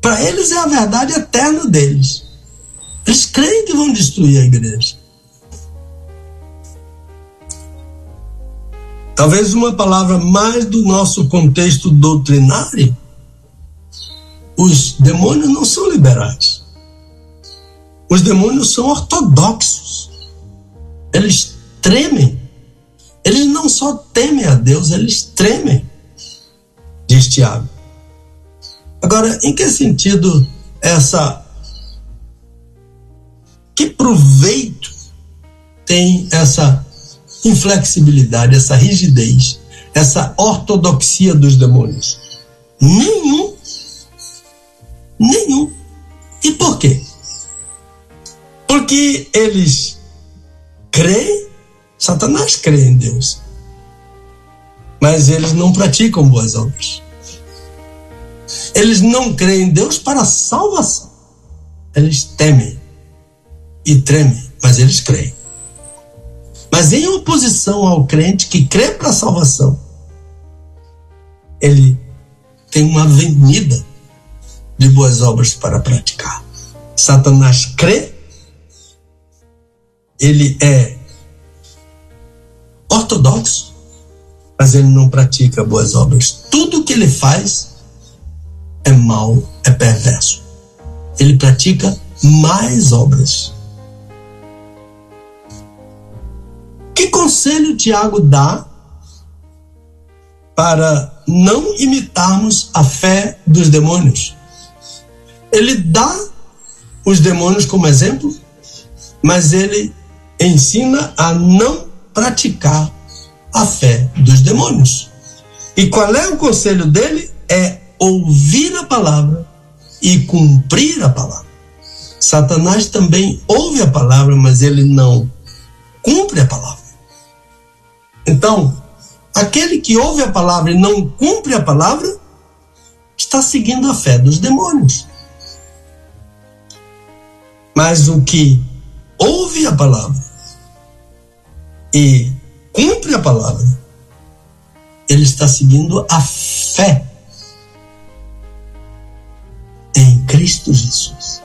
para eles é a verdade eterna deles. Eles creem que vão destruir a igreja. Talvez uma palavra mais do nosso contexto doutrinário. Os demônios não são liberais. Os demônios são ortodoxos. Eles tremem. Eles não só temem a Deus, eles tremem, diz Tiago. Agora, em que sentido essa. Que proveito tem essa inflexibilidade, essa rigidez, essa ortodoxia dos demônios? Nenhum. Nenhum. E por quê? Porque eles creem, Satanás crê em Deus, mas eles não praticam boas obras. Eles não creem em Deus para salvação. Eles temem e tremem, mas eles creem. Mas em oposição ao crente que crê para salvação, ele tem uma avenida de boas obras para praticar. Satanás crê, ele é ortodoxo, mas ele não pratica boas obras. Tudo que ele faz é mau, é perverso. Ele pratica mais obras. Que conselho Tiago dá para não imitarmos a fé dos demônios? Ele dá os demônios como exemplo, mas ele ensina a não praticar a fé dos demônios. E qual é o conselho dele? É ouvir a palavra e cumprir a palavra. Satanás também ouve a palavra, mas ele não cumpre a palavra. Então, aquele que ouve a palavra e não cumpre a palavra está seguindo a fé dos demônios. Mas o que ouve a palavra e cumpre a palavra, ele está seguindo a fé Cristo Jesus.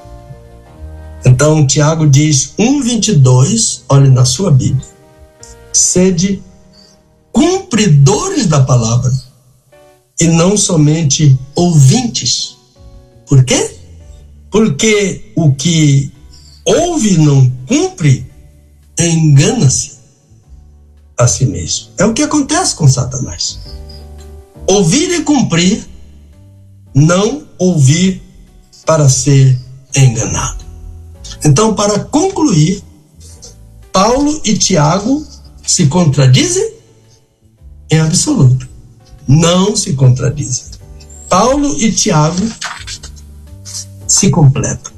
Então, Tiago diz 1,22, olhe na sua Bíblia, sede cumpridores da palavra e não somente ouvintes. Por quê? Porque o que ouve e não cumpre engana-se a si mesmo. É o que acontece com Satanás. Ouvir e cumprir, não ouvir para ser enganado. Então, para concluir, Paulo e Tiago se contradizem em absoluto. Não se contradizem. Paulo e Tiago se completam.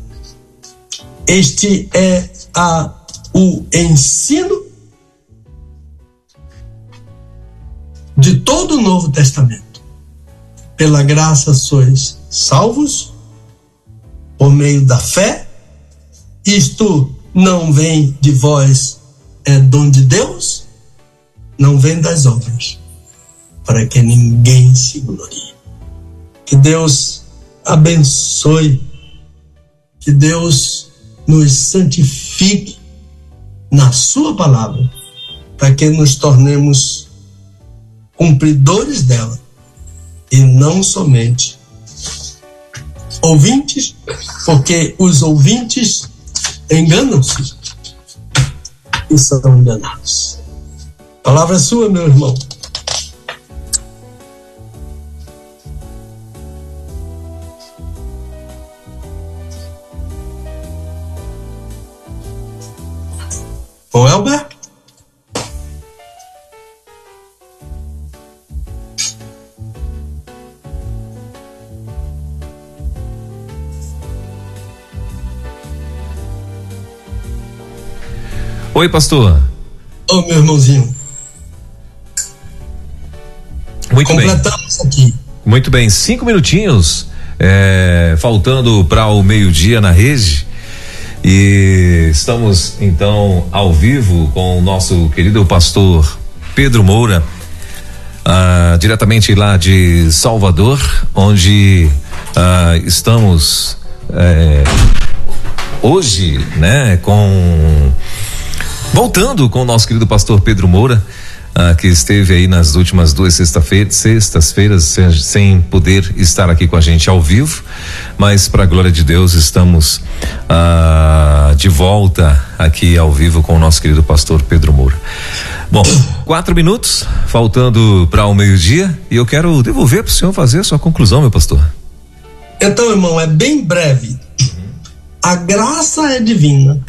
Este é a, o ensino de todo o Novo Testamento. Pela graça sois salvos por meio da fé. Isto não vem de vós, é dom de Deus, não vem das obras, para que ninguém se glorie. Que Deus abençoe, que Deus nos santifique na Sua palavra, para que nos tornemos cumpridores dela e não somente ouvintes, porque os ouvintes enganam-se e são enganados. Palavra sua, meu irmão. Ô, Elber? Oi, pastor. Ô, meu irmãozinho. Muito Completamos bem. aqui. Muito bem, cinco minutinhos, é, faltando para o meio-dia na rede. E estamos então ao vivo com o nosso querido pastor Pedro Moura, ah, diretamente lá de Salvador, onde ah, estamos é, hoje, né, com Voltando com o nosso querido pastor Pedro Moura, ah, que esteve aí nas últimas duas sexta-feiras, sextas-feiras sem, sem, poder estar aqui com a gente ao vivo, mas para a glória de Deus estamos ah, de volta aqui ao vivo com o nosso querido pastor Pedro Moura. Bom, quatro minutos faltando para o meio-dia e eu quero devolver para o senhor fazer a sua conclusão, meu pastor. Então, irmão, é bem breve. A graça é divina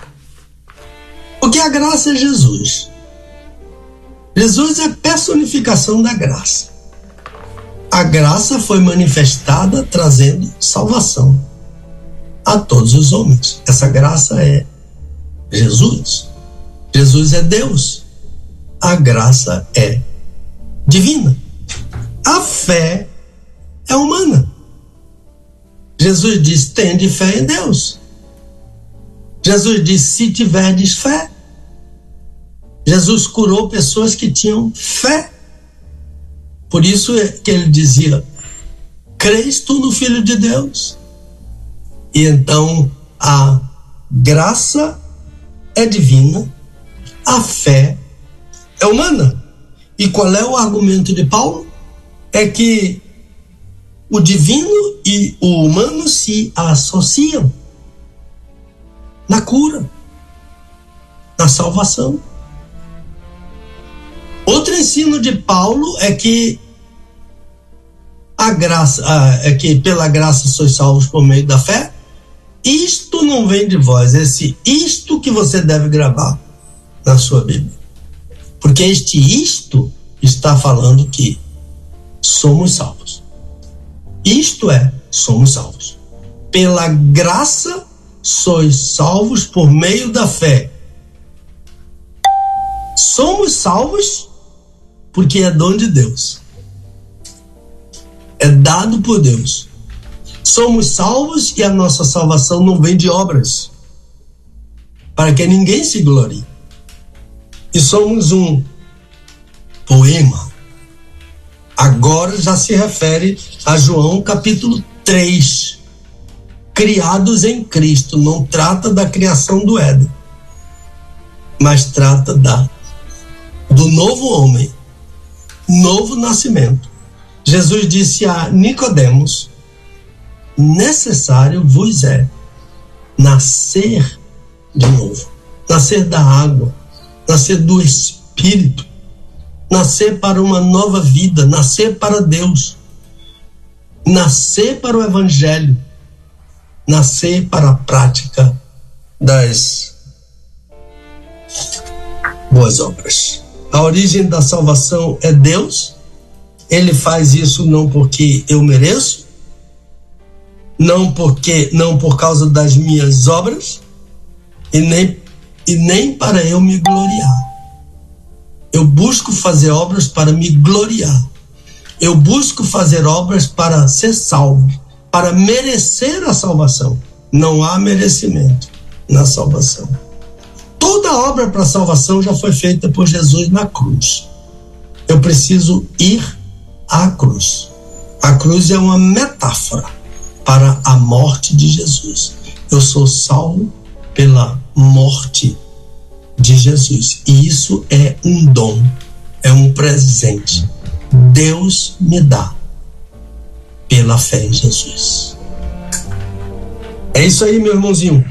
porque a graça é Jesus. Jesus é personificação da graça. A graça foi manifestada trazendo salvação a todos os homens. Essa graça é Jesus. Jesus é Deus. A graça é divina. A fé é humana. Jesus diz: tende fé em Deus. Jesus disse: se tiverdes fé. Jesus curou pessoas que tinham fé. Por isso é que ele dizia: crês tu no Filho de Deus? E então a graça é divina, a fé é humana. E qual é o argumento de Paulo? É que o divino e o humano se associam na cura, na salvação. Outro ensino de Paulo é que a graça, é que pela graça sois salvos por meio da fé. Isto não vem de vós, esse isto que você deve gravar na sua Bíblia. Porque este isto está falando que somos salvos. Isto é, somos salvos. Pela graça sois salvos por meio da fé. Somos salvos porque é dom de Deus. É dado por Deus. Somos salvos e a nossa salvação não vem de obras, para que ninguém se glorie. E somos um poema. Agora já se refere a João capítulo 3 criados em Cristo, não trata da criação do Éden, mas trata da do novo homem, novo nascimento. Jesus disse a Nicodemos: necessário vos é nascer de novo, nascer da água, nascer do Espírito, nascer para uma nova vida, nascer para Deus, nascer para o Evangelho nascer para a prática das boas obras. A origem da salvação é Deus. Ele faz isso não porque eu mereço, não porque não por causa das minhas obras e nem e nem para eu me gloriar. Eu busco fazer obras para me gloriar. Eu busco fazer obras para ser salvo para merecer a salvação. Não há merecimento na salvação. Toda obra para salvação já foi feita por Jesus na cruz. Eu preciso ir à cruz. A cruz é uma metáfora para a morte de Jesus. Eu sou salvo pela morte de Jesus. E isso é um dom, é um presente. Deus me dá pela fé em Jesus. É isso aí, meu irmãozinho.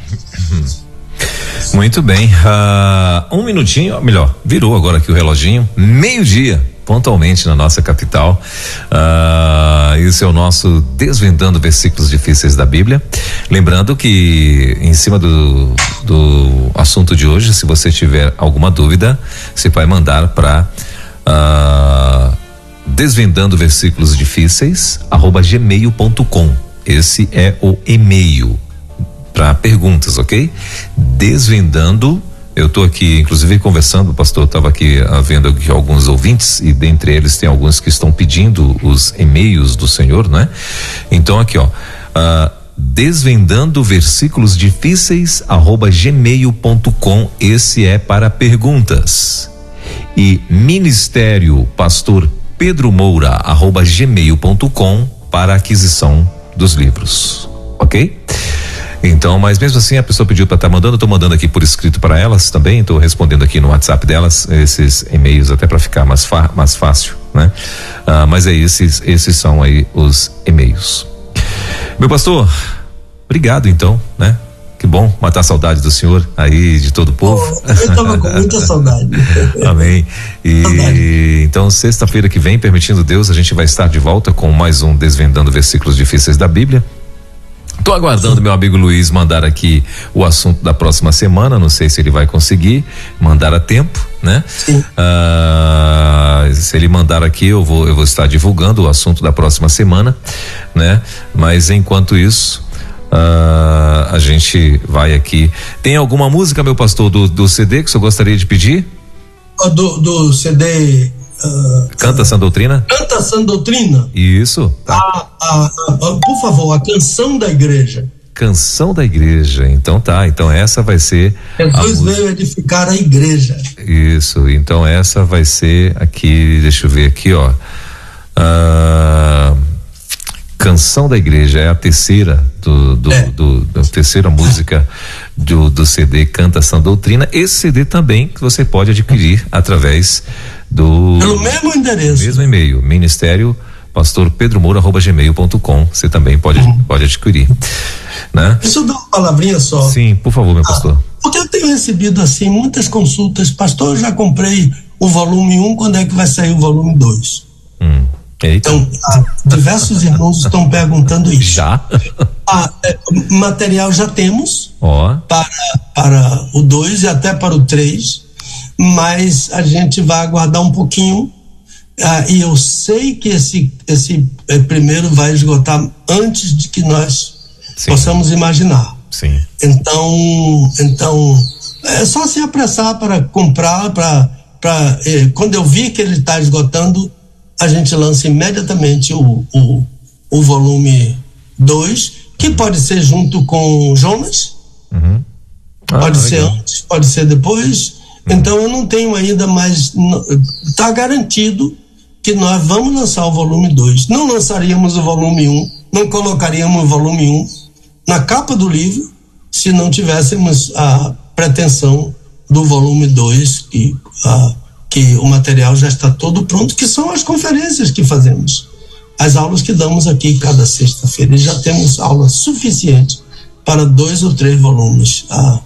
Muito bem. Uh, um minutinho, melhor, virou agora aqui o reloginho. Meio-dia, pontualmente na nossa capital. Uh, esse é o nosso Desvendando Versículos Difíceis da Bíblia. Lembrando que, em cima do, do assunto de hoje, se você tiver alguma dúvida, você vai mandar para. Uh, desvendando versículos difíceis, arroba gmail.com. Esse é o e-mail para perguntas, ok? Desvendando eu estou aqui, inclusive, conversando, o pastor estava aqui uh, vendo aqui alguns ouvintes e dentre eles tem alguns que estão pedindo os e-mails do Senhor, né? Então aqui, ó, uh, desvendando versículos difíceis, arroba gmail.com, esse é para perguntas. E Ministério Pastor Pedro Moura arroba gmail.com para aquisição dos livros, ok? Então, mas mesmo assim a pessoa pediu para estar tá mandando, estou mandando aqui por escrito para elas também, estou respondendo aqui no WhatsApp delas esses e-mails até para ficar mais, mais fácil, né? Ah, mas é esses, esses são aí os e-mails. Meu pastor, obrigado então, né? Bom matar a saudade do senhor aí, de todo o povo. Oh, eu estava com muita saudade. Amém. E saudade. então, sexta-feira que vem, permitindo Deus, a gente vai estar de volta com mais um Desvendando Versículos Difíceis da Bíblia. Tô aguardando meu amigo Luiz mandar aqui o assunto da próxima semana. Não sei se ele vai conseguir mandar a tempo, né? Sim. Ah, se ele mandar aqui, eu vou, eu vou estar divulgando o assunto da próxima semana, né? Mas enquanto isso, Uh, a gente vai aqui. Tem alguma música, meu pastor, do, do CD que o senhor gostaria de pedir? Do, do CD. Uh, Canta Sã Doutrina? Canta Sã Doutrina? Isso. Tá. A, a, a, por favor, a canção da igreja. Canção da igreja. Então tá, então essa vai ser. Jesus veio edificar a igreja. Isso, então essa vai ser aqui, deixa eu ver aqui, ó. Uh, Canção da Igreja é a terceira do, do, é. do, do terceira música do, do CD Canta Sã Doutrina. Esse CD também que você pode adquirir através do pelo mesmo endereço, mesmo e-mail, Ministério Pastor Pedro Moura arroba gmail.com. Você também pode uhum. pode adquirir, né? Deixa eu dar uma palavrinha só. Sim, por favor, meu ah, pastor. Porque eu tenho recebido assim muitas consultas, pastor, eu já comprei o volume 1, um, quando é que vai sair o volume 2? Hum. Eita. Então, ah, diversos irmãos estão perguntando isso. Já? Ah, é, material já temos oh. para, para o 2 e até para o 3, mas a gente vai aguardar um pouquinho Ah, e eu sei que esse, esse eh, primeiro vai esgotar antes de que nós Sim. possamos imaginar. Sim. Então, então é só se apressar para comprar, para eh, quando eu vi que ele está esgotando, a gente lança imediatamente o, o, o volume 2, que pode ser junto com Jonas, uhum. ah, pode ser antes, pode ser depois. Uhum. Então eu não tenho ainda mais. Está garantido que nós vamos lançar o volume 2. Não lançaríamos o volume 1, um, não colocaríamos o volume 1 um na capa do livro se não tivéssemos a pretensão do volume 2, que, que o material já está todo pronto, que são as conferências que fazemos, as aulas que damos aqui cada sexta-feira. E já temos aula suficiente para dois ou três volumes ah,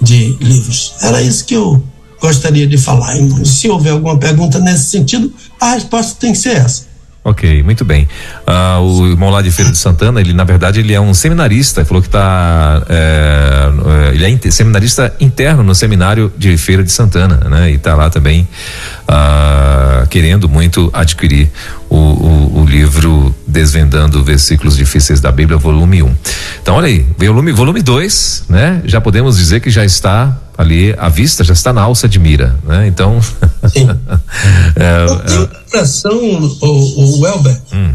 de livros. Era isso que eu gostaria de falar. Se houver alguma pergunta nesse sentido, a resposta tem que ser essa. Ok, muito bem. Uh, o irmão lá de Feira de Santana, ele na verdade ele é um seminarista, falou que está é, é, ele é seminarista interno no seminário de Feira de Santana, né? E está lá também uh, querendo muito adquirir o, o, o, livro Desvendando Versículos Difíceis da Bíblia, volume 1. Um. Então, olha aí, volume volume 2, né? Já podemos dizer que já está ali à vista, já está na alça de mira, né? Então. Sim. é, é... o, o Welber, hum.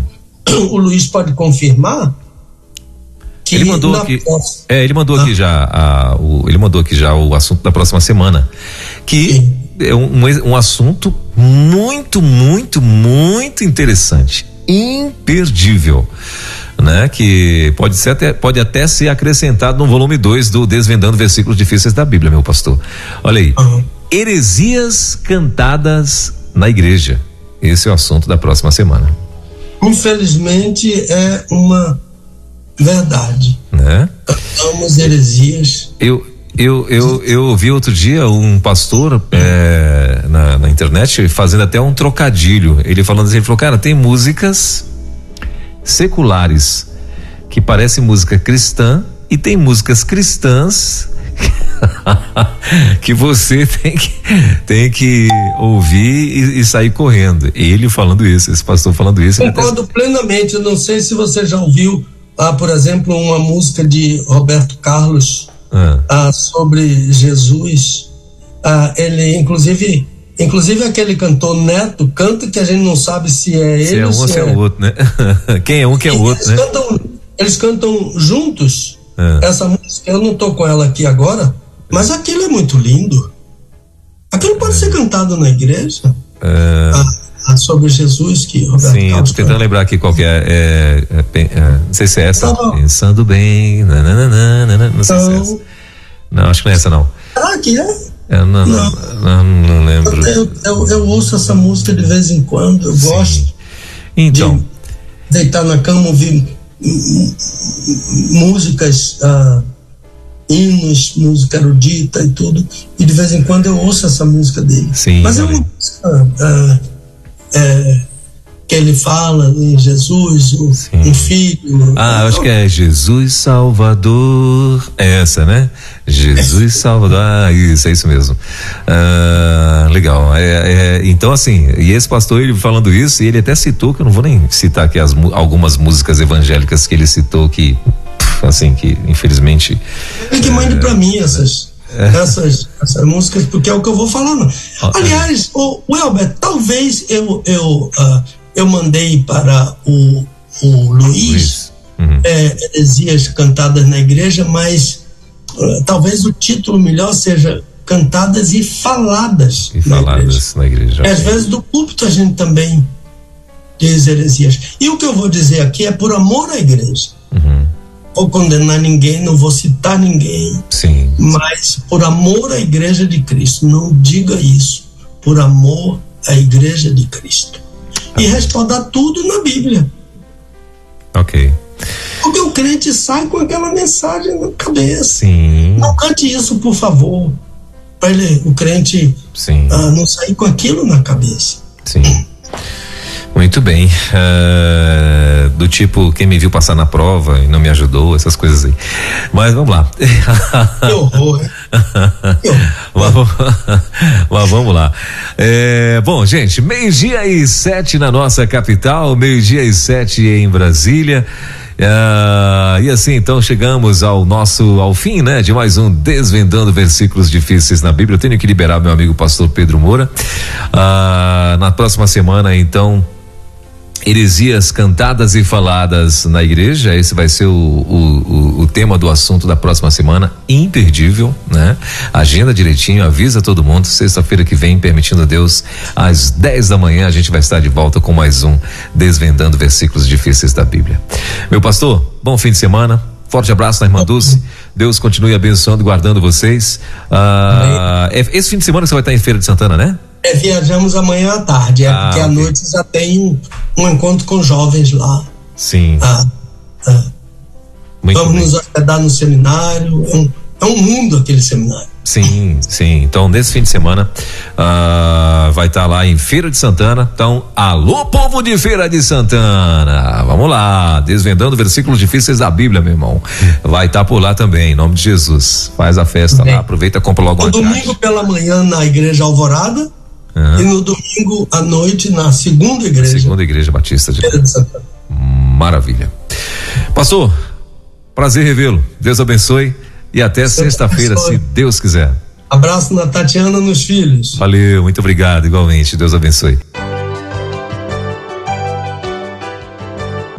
o Luiz pode confirmar. Que ele mandou aqui, é, ele mandou ah. aqui já, a, o, ele mandou aqui já o assunto da próxima semana, que Sim. é um, um assunto muito, muito, muito interessante, imperdível né? Que pode ser até, pode até ser acrescentado no volume 2 do Desvendando Versículos Difíceis da Bíblia, meu pastor. Olha aí. Uhum. Heresias cantadas na igreja. Esse é o assunto da próxima semana. Infelizmente é uma verdade. Né? Cantamos heresias. Eu, eu, eu, eu ouvi outro dia um pastor é, na, na internet fazendo até um trocadilho. Ele falando assim, ele falou, cara, tem músicas seculares que parecem música cristã e tem músicas cristãs que você tem que, tem que ouvir e, e, sair correndo. Ele falando isso, esse pastor falando isso. Concordo até... plenamente. Eu não sei se você já ouviu, ah, por exemplo, uma música de Roberto Carlos ah. Ah, sobre Jesus. Ah, ele, inclusive, Inclusive aquele cantor Neto canta que a gente não sabe se é ele se é um ou se é, é o outro, né? quem é um, quem é o outro, eles né? Cantam, eles cantam juntos é. essa música. Eu não tô com ela aqui agora, mas aquilo é muito lindo. Aquilo pode é. ser cantado na igreja. É. Ah, ah, sobre Jesus que Roberto Sim, Carlos eu tô tentando lembrar aqui qual que é, é, não sei se é essa. Então, Pensando bem, nananana, não sei se é essa. Não, acho que não é essa não. Será que é? Eu não, não, não, não lembro. Eu, eu, eu, ouço essa música de vez em quando, eu Sim. gosto. Então. De deitar na cama, ouvir músicas, ah, hinos, música erudita e tudo. E de vez em quando eu ouço essa música dele. Sim, Mas é uma música. Ah, é, que ele fala em Jesus, o, um filho. Ah, acho que é Jesus Salvador. É essa, né? Jesus Salvador. Ah, isso, é isso mesmo. Ah, legal. É, é, então, assim, e esse pastor, ele falando isso, e ele até citou, que eu não vou nem citar aqui as, algumas músicas evangélicas que ele citou que, assim, que infelizmente. Ele que mande é, para mim essas. É. Essas, essas músicas, porque é o que eu vou falando. Aliás, o, o Elber, talvez eu, eu uh, eu mandei para o, o Luiz, Uhum. É, heresias cantadas na igreja, mas uh, talvez o título melhor seja cantadas e faladas. E na faladas igreja. na igreja. Às vezes do púlpito a gente também diz heresias. E o que eu vou dizer aqui é por amor à igreja. Uhum. Vou condenar ninguém, não vou citar ninguém. Sim. Mas por amor à igreja de Cristo, não diga isso. Por amor à igreja de Cristo e respaldar tudo na Bíblia. Ok. Porque o crente sai com aquela mensagem na cabeça. Sim. Não cante isso, por favor. Para ele, o crente Sim. Uh, não sair com aquilo na cabeça. Sim. Muito bem. Uh, do tipo, quem me viu passar na prova e não me ajudou, essas coisas aí. Mas vamos lá. Que horror, mas, mas, vamos lá. É, bom, gente, meio-dia e sete na nossa capital, meio-dia e sete em Brasília. Uh, e assim, então chegamos ao nosso ao fim, né, de mais um desvendando versículos difíceis na Bíblia. Eu tenho que liberar meu amigo pastor Pedro Moura. Uh, na próxima semana, então, heresias cantadas e faladas na igreja. Esse vai ser o, o, o, tema do assunto da próxima semana. Imperdível, né? Agenda direitinho, avisa todo mundo. Sexta-feira que vem, permitindo Deus, às 10 da manhã, a gente vai estar de volta com mais um Desvendando Versículos Difíceis da Bíblia. Meu pastor, bom fim de semana. Forte abraço na irmã Dulce. Deus continue abençoando e guardando vocês. Ah, é, esse fim de semana você vai estar em Feira de Santana, né? É, viajamos amanhã à tarde, é ah, porque à noite já tem um, um, encontro com jovens lá. Sim. Ah, ah. Vamos bem. nos hospedar no seminário. É um, é um mundo aquele seminário. Sim, sim. Então, nesse fim de semana, uh, vai estar tá lá em Feira de Santana. Então, alô, povo de Feira de Santana. Vamos lá, desvendando versículos difíceis da Bíblia, meu irmão. Vai estar tá por lá também, em nome de Jesus. Faz a festa Bem, lá, aproveita e compra logo No domingo pela manhã na Igreja Alvorada. Uhum. E no domingo à noite na segunda igreja. Segunda igreja Batista de, de Maravilha. Pastor, prazer revê-lo. Deus abençoe e até sexta-feira, se Deus quiser. Abraço na Tatiana nos filhos. Valeu, muito obrigado, igualmente. Deus abençoe.